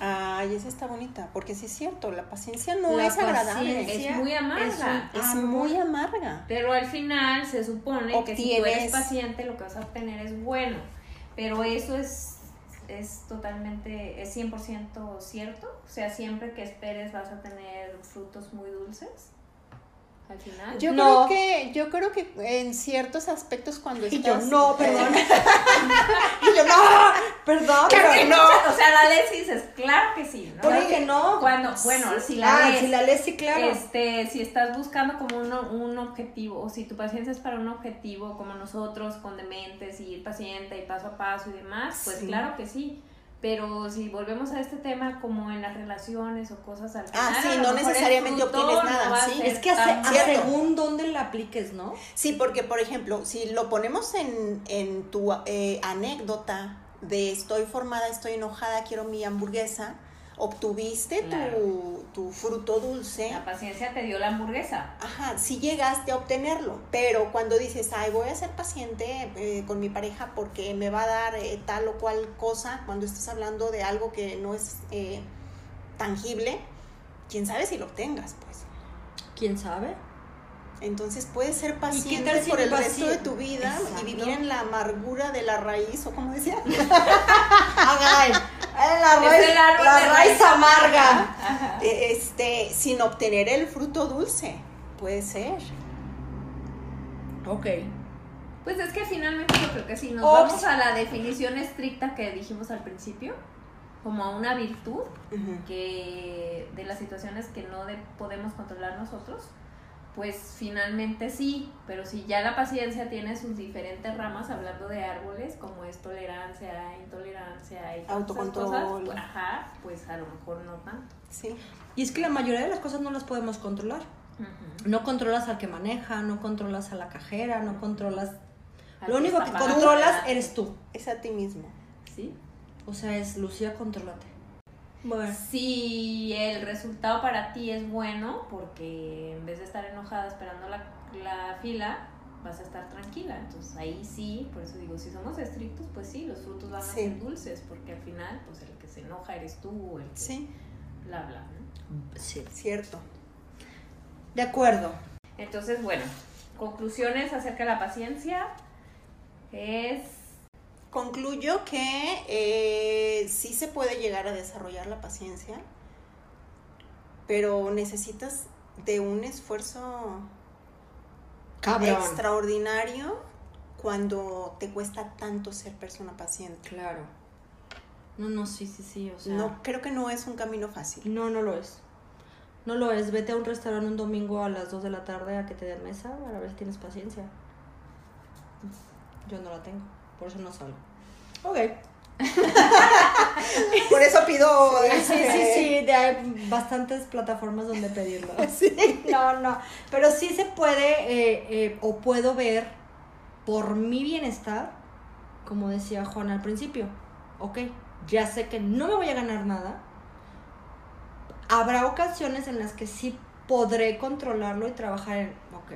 Speaker 1: Ay, esa está bonita, porque sí es cierto, la paciencia no
Speaker 2: La
Speaker 1: es agradable,
Speaker 2: paciencia
Speaker 3: Es muy amarga.
Speaker 2: es un-
Speaker 1: es
Speaker 2: árbol.
Speaker 1: muy amarga.
Speaker 3: Pero al final se supone que si tú eres paciente lo que vas a obtener es bueno. Pero eso es, es totalmente, es 100% cierto. O sea, siempre que esperes vas a tener frutos muy dulces. Al final.
Speaker 1: Yo
Speaker 2: No.
Speaker 1: creo que, yo creo que en ciertos aspectos cuando
Speaker 2: Y
Speaker 1: estás...
Speaker 2: yo, no, [LAUGHS] perdón. [LAUGHS] y yo, no, perdón.
Speaker 3: Claro que
Speaker 2: pero
Speaker 3: no. O sea, la lees y dices, claro que sí, ¿no?
Speaker 2: ¿Por qué no?
Speaker 3: Cuando, bueno, si la
Speaker 2: ah,
Speaker 3: lees,
Speaker 2: si la lees, sí, claro.
Speaker 3: Este, si estás buscando como uno- un objetivo, o si tu paciencia es para un objetivo, como nosotros, con dementes, y ir paciente y paso a paso y demás, pues
Speaker 1: Sí.
Speaker 3: claro que sí. Pero si volvemos a este tema como en las relaciones o cosas al final,
Speaker 1: Ah, sí, no necesariamente obtienes nada, sí.
Speaker 2: es que a según dónde la apliques, ¿no?
Speaker 1: Sí, porque por ejemplo, si lo ponemos en, en tu eh, anécdota de estoy formada, estoy enojada, quiero mi hamburguesa, obtuviste
Speaker 3: Claro.
Speaker 1: tu, tu fruto dulce,
Speaker 3: La paciencia te dio la hamburguesa.
Speaker 1: Ajá, sí llegaste a obtenerlo, pero cuando dices, ay, voy a ser paciente eh, con mi pareja porque me va a dar eh, tal o cual cosa, cuando estás hablando de algo que no es eh, tangible, quién sabe si lo obtengas, pues.
Speaker 2: ¿Quién sabe?
Speaker 1: Entonces puedes ser paciente por el resto de tu vida
Speaker 2: Exacto.
Speaker 1: y vivir en la amargura de la raíz, o como decía. [LAUGHS]
Speaker 2: Ay, la
Speaker 3: Es
Speaker 2: raíz,
Speaker 3: el árbol
Speaker 2: la raíz
Speaker 3: raíz
Speaker 2: amarga.
Speaker 1: Eh, este, sin obtener el fruto dulce. Puede ser.
Speaker 2: Ok.
Speaker 3: Pues es que finalmente yo creo que si nos
Speaker 2: Ops.
Speaker 3: vamos a la definición estricta que dijimos al principio, como a una virtud que de las situaciones que no de- podemos controlar nosotros, pues finalmente sí, pero si ya la paciencia tiene sus diferentes ramas, hablando de árboles, como es tolerancia, intolerancia y
Speaker 1: Autocontrol.
Speaker 3: cosas, pues, ajá, pues a lo mejor no tanto.
Speaker 1: Sí.
Speaker 2: Y es que la mayoría de las cosas no las podemos controlar. No controlas al que maneja, no controlas a la cajera, no controlas...
Speaker 3: Al
Speaker 2: Lo único que controlas eres tú.
Speaker 1: Es a ti mismo.
Speaker 3: Sí.
Speaker 2: O sea, es Lucía, contrólate. Bueno.
Speaker 3: Si el resultado para ti es bueno, porque en vez de estar enojada esperando la, la fila, vas a estar tranquila. Entonces ahí sí, por eso digo, si somos estrictos, pues sí, los frutos van a
Speaker 1: Sí.
Speaker 3: ser dulces, porque al final, pues el que se enoja eres tú, el que
Speaker 1: Sí,
Speaker 3: bla, bla, ¿no?
Speaker 2: Sí.
Speaker 1: cierto.
Speaker 2: De acuerdo.
Speaker 3: Entonces, bueno, conclusiones acerca de la paciencia es...
Speaker 1: Concluyo que eh, sí se puede llegar a desarrollar la paciencia, pero necesitas de un esfuerzo
Speaker 2: Cabrón.
Speaker 1: extraordinario cuando te cuesta tanto ser persona paciente.
Speaker 2: Claro. No, no, sí, sí, sí. O sea,
Speaker 1: No, creo que no es un camino fácil.
Speaker 2: No, no lo es. No lo es. Vete a un restaurante un domingo a las 2 de la tarde a que te den mesa para ver si tienes paciencia. Yo no la tengo. Por eso no salgo. Ok. [LAUGHS]
Speaker 1: Por eso pido...
Speaker 2: Sí, sí,
Speaker 1: este,
Speaker 2: sí. de- hay bastantes plataformas donde pedirlo. [LAUGHS] No, no. Pero sí se puede eh, eh, o puedo ver por mi bienestar, como decía Juan al principio. Ok, ya sé que no me voy a ganar nada. Habrá ocasiones en las que sí podré controlarlo y trabajar en, ok,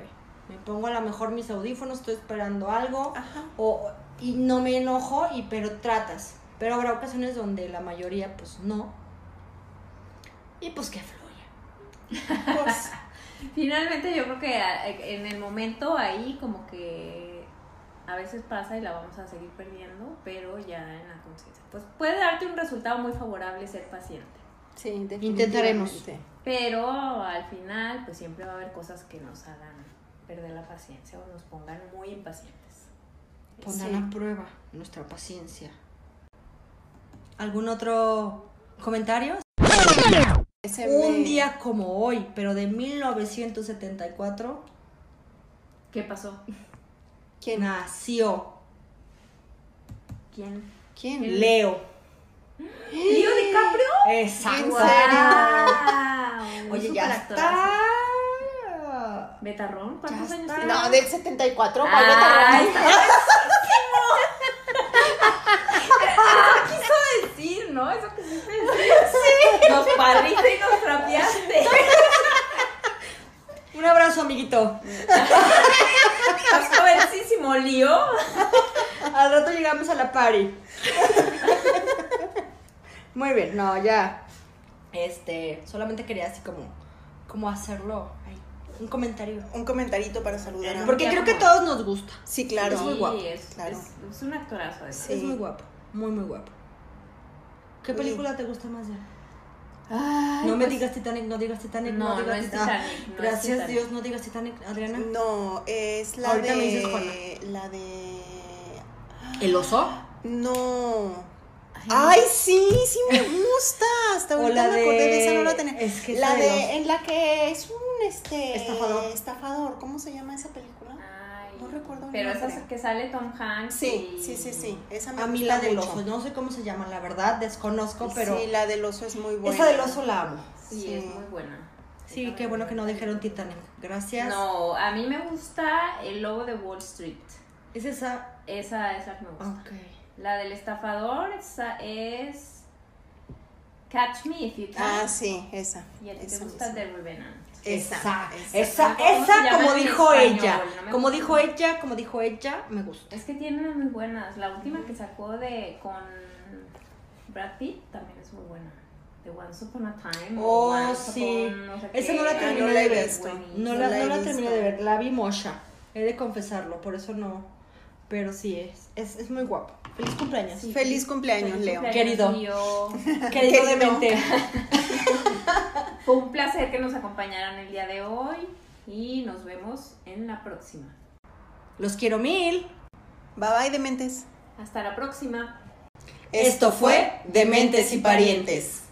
Speaker 2: me pongo a lo mejor mis audífonos, estoy esperando algo
Speaker 1: Ajá.
Speaker 2: o, y no me enojo, y, pero tratas. Pero habrá ocasiones donde la mayoría pues no. Y pues que fluya.
Speaker 1: Pues, [LAUGHS]
Speaker 3: Finalmente yo creo que en el momento ahí como que a veces pasa y la vamos a seguir perdiendo, pero ya en la conciencia. Pues puede darte un resultado muy favorable ser paciente.
Speaker 1: sí,
Speaker 2: Intentaremos.
Speaker 3: Pero al final, pues siempre va a haber cosas que nos hagan perder la paciencia o nos pongan muy impacientes.
Speaker 2: Pondrán
Speaker 1: Sí.
Speaker 2: a prueba nuestra paciencia. ¿Algún otro comentario?
Speaker 1: Ese
Speaker 2: Un
Speaker 1: me-
Speaker 2: día como hoy, pero de 1974,
Speaker 3: ¿Qué pasó?
Speaker 1: ¿Quién?
Speaker 2: nació
Speaker 3: ¿Quién?
Speaker 1: ¿Quién?
Speaker 2: Leo.
Speaker 3: ¿Leo DiCaprio?
Speaker 2: Exacto.
Speaker 1: ¿En.
Speaker 2: Oye, ya está.
Speaker 3: ¿Betarrón? ¿Cuántos
Speaker 2: Ya
Speaker 3: años tiene?
Speaker 1: No, del 74. ¿cuál
Speaker 3: Ay,
Speaker 1: Betarrón? [LAUGHS]
Speaker 3: quiso decir, ¿no? Eso que quisiste decir. Sí. Nos parriste y nos trapeaste.
Speaker 2: Un abrazo, amiguito.
Speaker 3: Jovencísimo, Lío.
Speaker 2: Al rato llegamos a la party. Muy bien, no, ya. Este, solamente quería así como, como hacerlo. ay, un comentario.
Speaker 1: Un comentarito para saludar a
Speaker 2: Porque
Speaker 3: Ya
Speaker 2: creo que a todos nos gusta.
Speaker 1: Sí, claro.
Speaker 2: Es muy guapo,
Speaker 3: es,
Speaker 1: claro.
Speaker 3: es, es un actorazo.
Speaker 1: Sí.
Speaker 2: Es muy guapo, muy, muy guapo. ¿Qué
Speaker 1: Uy.
Speaker 2: película te gusta más?
Speaker 3: Ay,
Speaker 2: No me
Speaker 3: pues,
Speaker 2: digas Titanic, no digas Titanic, no,
Speaker 3: No, no
Speaker 2: digas
Speaker 3: es
Speaker 2: Titanic. Ah,
Speaker 3: Titanic, no es
Speaker 2: gracias
Speaker 3: Titanic.
Speaker 2: Dios, no digas Titanic, Adriana.
Speaker 1: No, es la
Speaker 2: Ahorita
Speaker 1: de.
Speaker 2: me dices Juana.
Speaker 1: La de.
Speaker 2: ¿El oso?
Speaker 1: No.
Speaker 3: Ay,
Speaker 1: Ay, sí, sí me gusta. Hasta [LAUGHS] ahorita me acordé de esa, no la tenía.
Speaker 2: es que
Speaker 1: la
Speaker 2: de
Speaker 1: en la que es un este
Speaker 2: Estafador.
Speaker 1: estafador. ¿Cómo se llama esa película?
Speaker 3: Ay,
Speaker 1: No recuerdo el
Speaker 3: Pero esa es que sale Tom Hanks.
Speaker 1: Sí,
Speaker 3: y-
Speaker 1: sí, sí, sí. Esa me
Speaker 2: A mí
Speaker 1: gusta
Speaker 2: la del
Speaker 1: mucho.
Speaker 2: oso, no sé cómo se llama, la verdad, desconozco, pero
Speaker 1: Sí, la del oso es muy buena.
Speaker 2: esa del oso la amo.
Speaker 3: Sí,
Speaker 1: Sí.
Speaker 3: es muy buena.
Speaker 2: Sí, qué bueno que no dijeron Titanic. Gracias.
Speaker 3: No, a mí me gusta El Lobo de Wall Street.
Speaker 2: Es esa.
Speaker 3: Esa es la que me gusta.
Speaker 2: Ok.
Speaker 3: La del estafador esa es. Catch Me If You Can.
Speaker 1: Ah, sí, esa.
Speaker 3: y a ti te gusta
Speaker 1: misma.
Speaker 3: The Revenant.
Speaker 1: Esa,
Speaker 2: Esa,
Speaker 1: esa.
Speaker 2: esa,
Speaker 3: ¿Cómo se
Speaker 2: esa,
Speaker 3: llama
Speaker 2: como dijo
Speaker 3: español?
Speaker 2: ella,
Speaker 3: No
Speaker 2: como dijo ella, como dijo ella, me gusta.
Speaker 3: Es que tiene unas muy buenas. La última que sacó de con Brad Pitt también es muy buena. The Once Upon a Time.
Speaker 2: Oh,
Speaker 3: Once
Speaker 2: sí.
Speaker 3: Upon no sé
Speaker 2: Esa
Speaker 3: qué.
Speaker 2: no la
Speaker 1: Ah,
Speaker 2: terminé
Speaker 1: no
Speaker 2: de ver. No la,
Speaker 1: la
Speaker 2: la terminé de ver, la vi mocha. He de confesarlo, por eso no. Pero sí, es, es, es muy guapo. Feliz cumpleaños.
Speaker 3: Sí.
Speaker 1: Feliz cumpleaños,
Speaker 3: Feliz
Speaker 1: Leo.
Speaker 3: cumpleaños,
Speaker 2: Querido. [LAUGHS] Querido
Speaker 1: Querido.
Speaker 2: demente. [LAUGHS]
Speaker 3: Fue un placer que nos acompañaran el día de hoy y nos vemos en la próxima.
Speaker 2: Los quiero mil.
Speaker 1: Bye bye, dementes.
Speaker 3: Hasta la próxima.
Speaker 2: Esto fue Dementes y Parientes.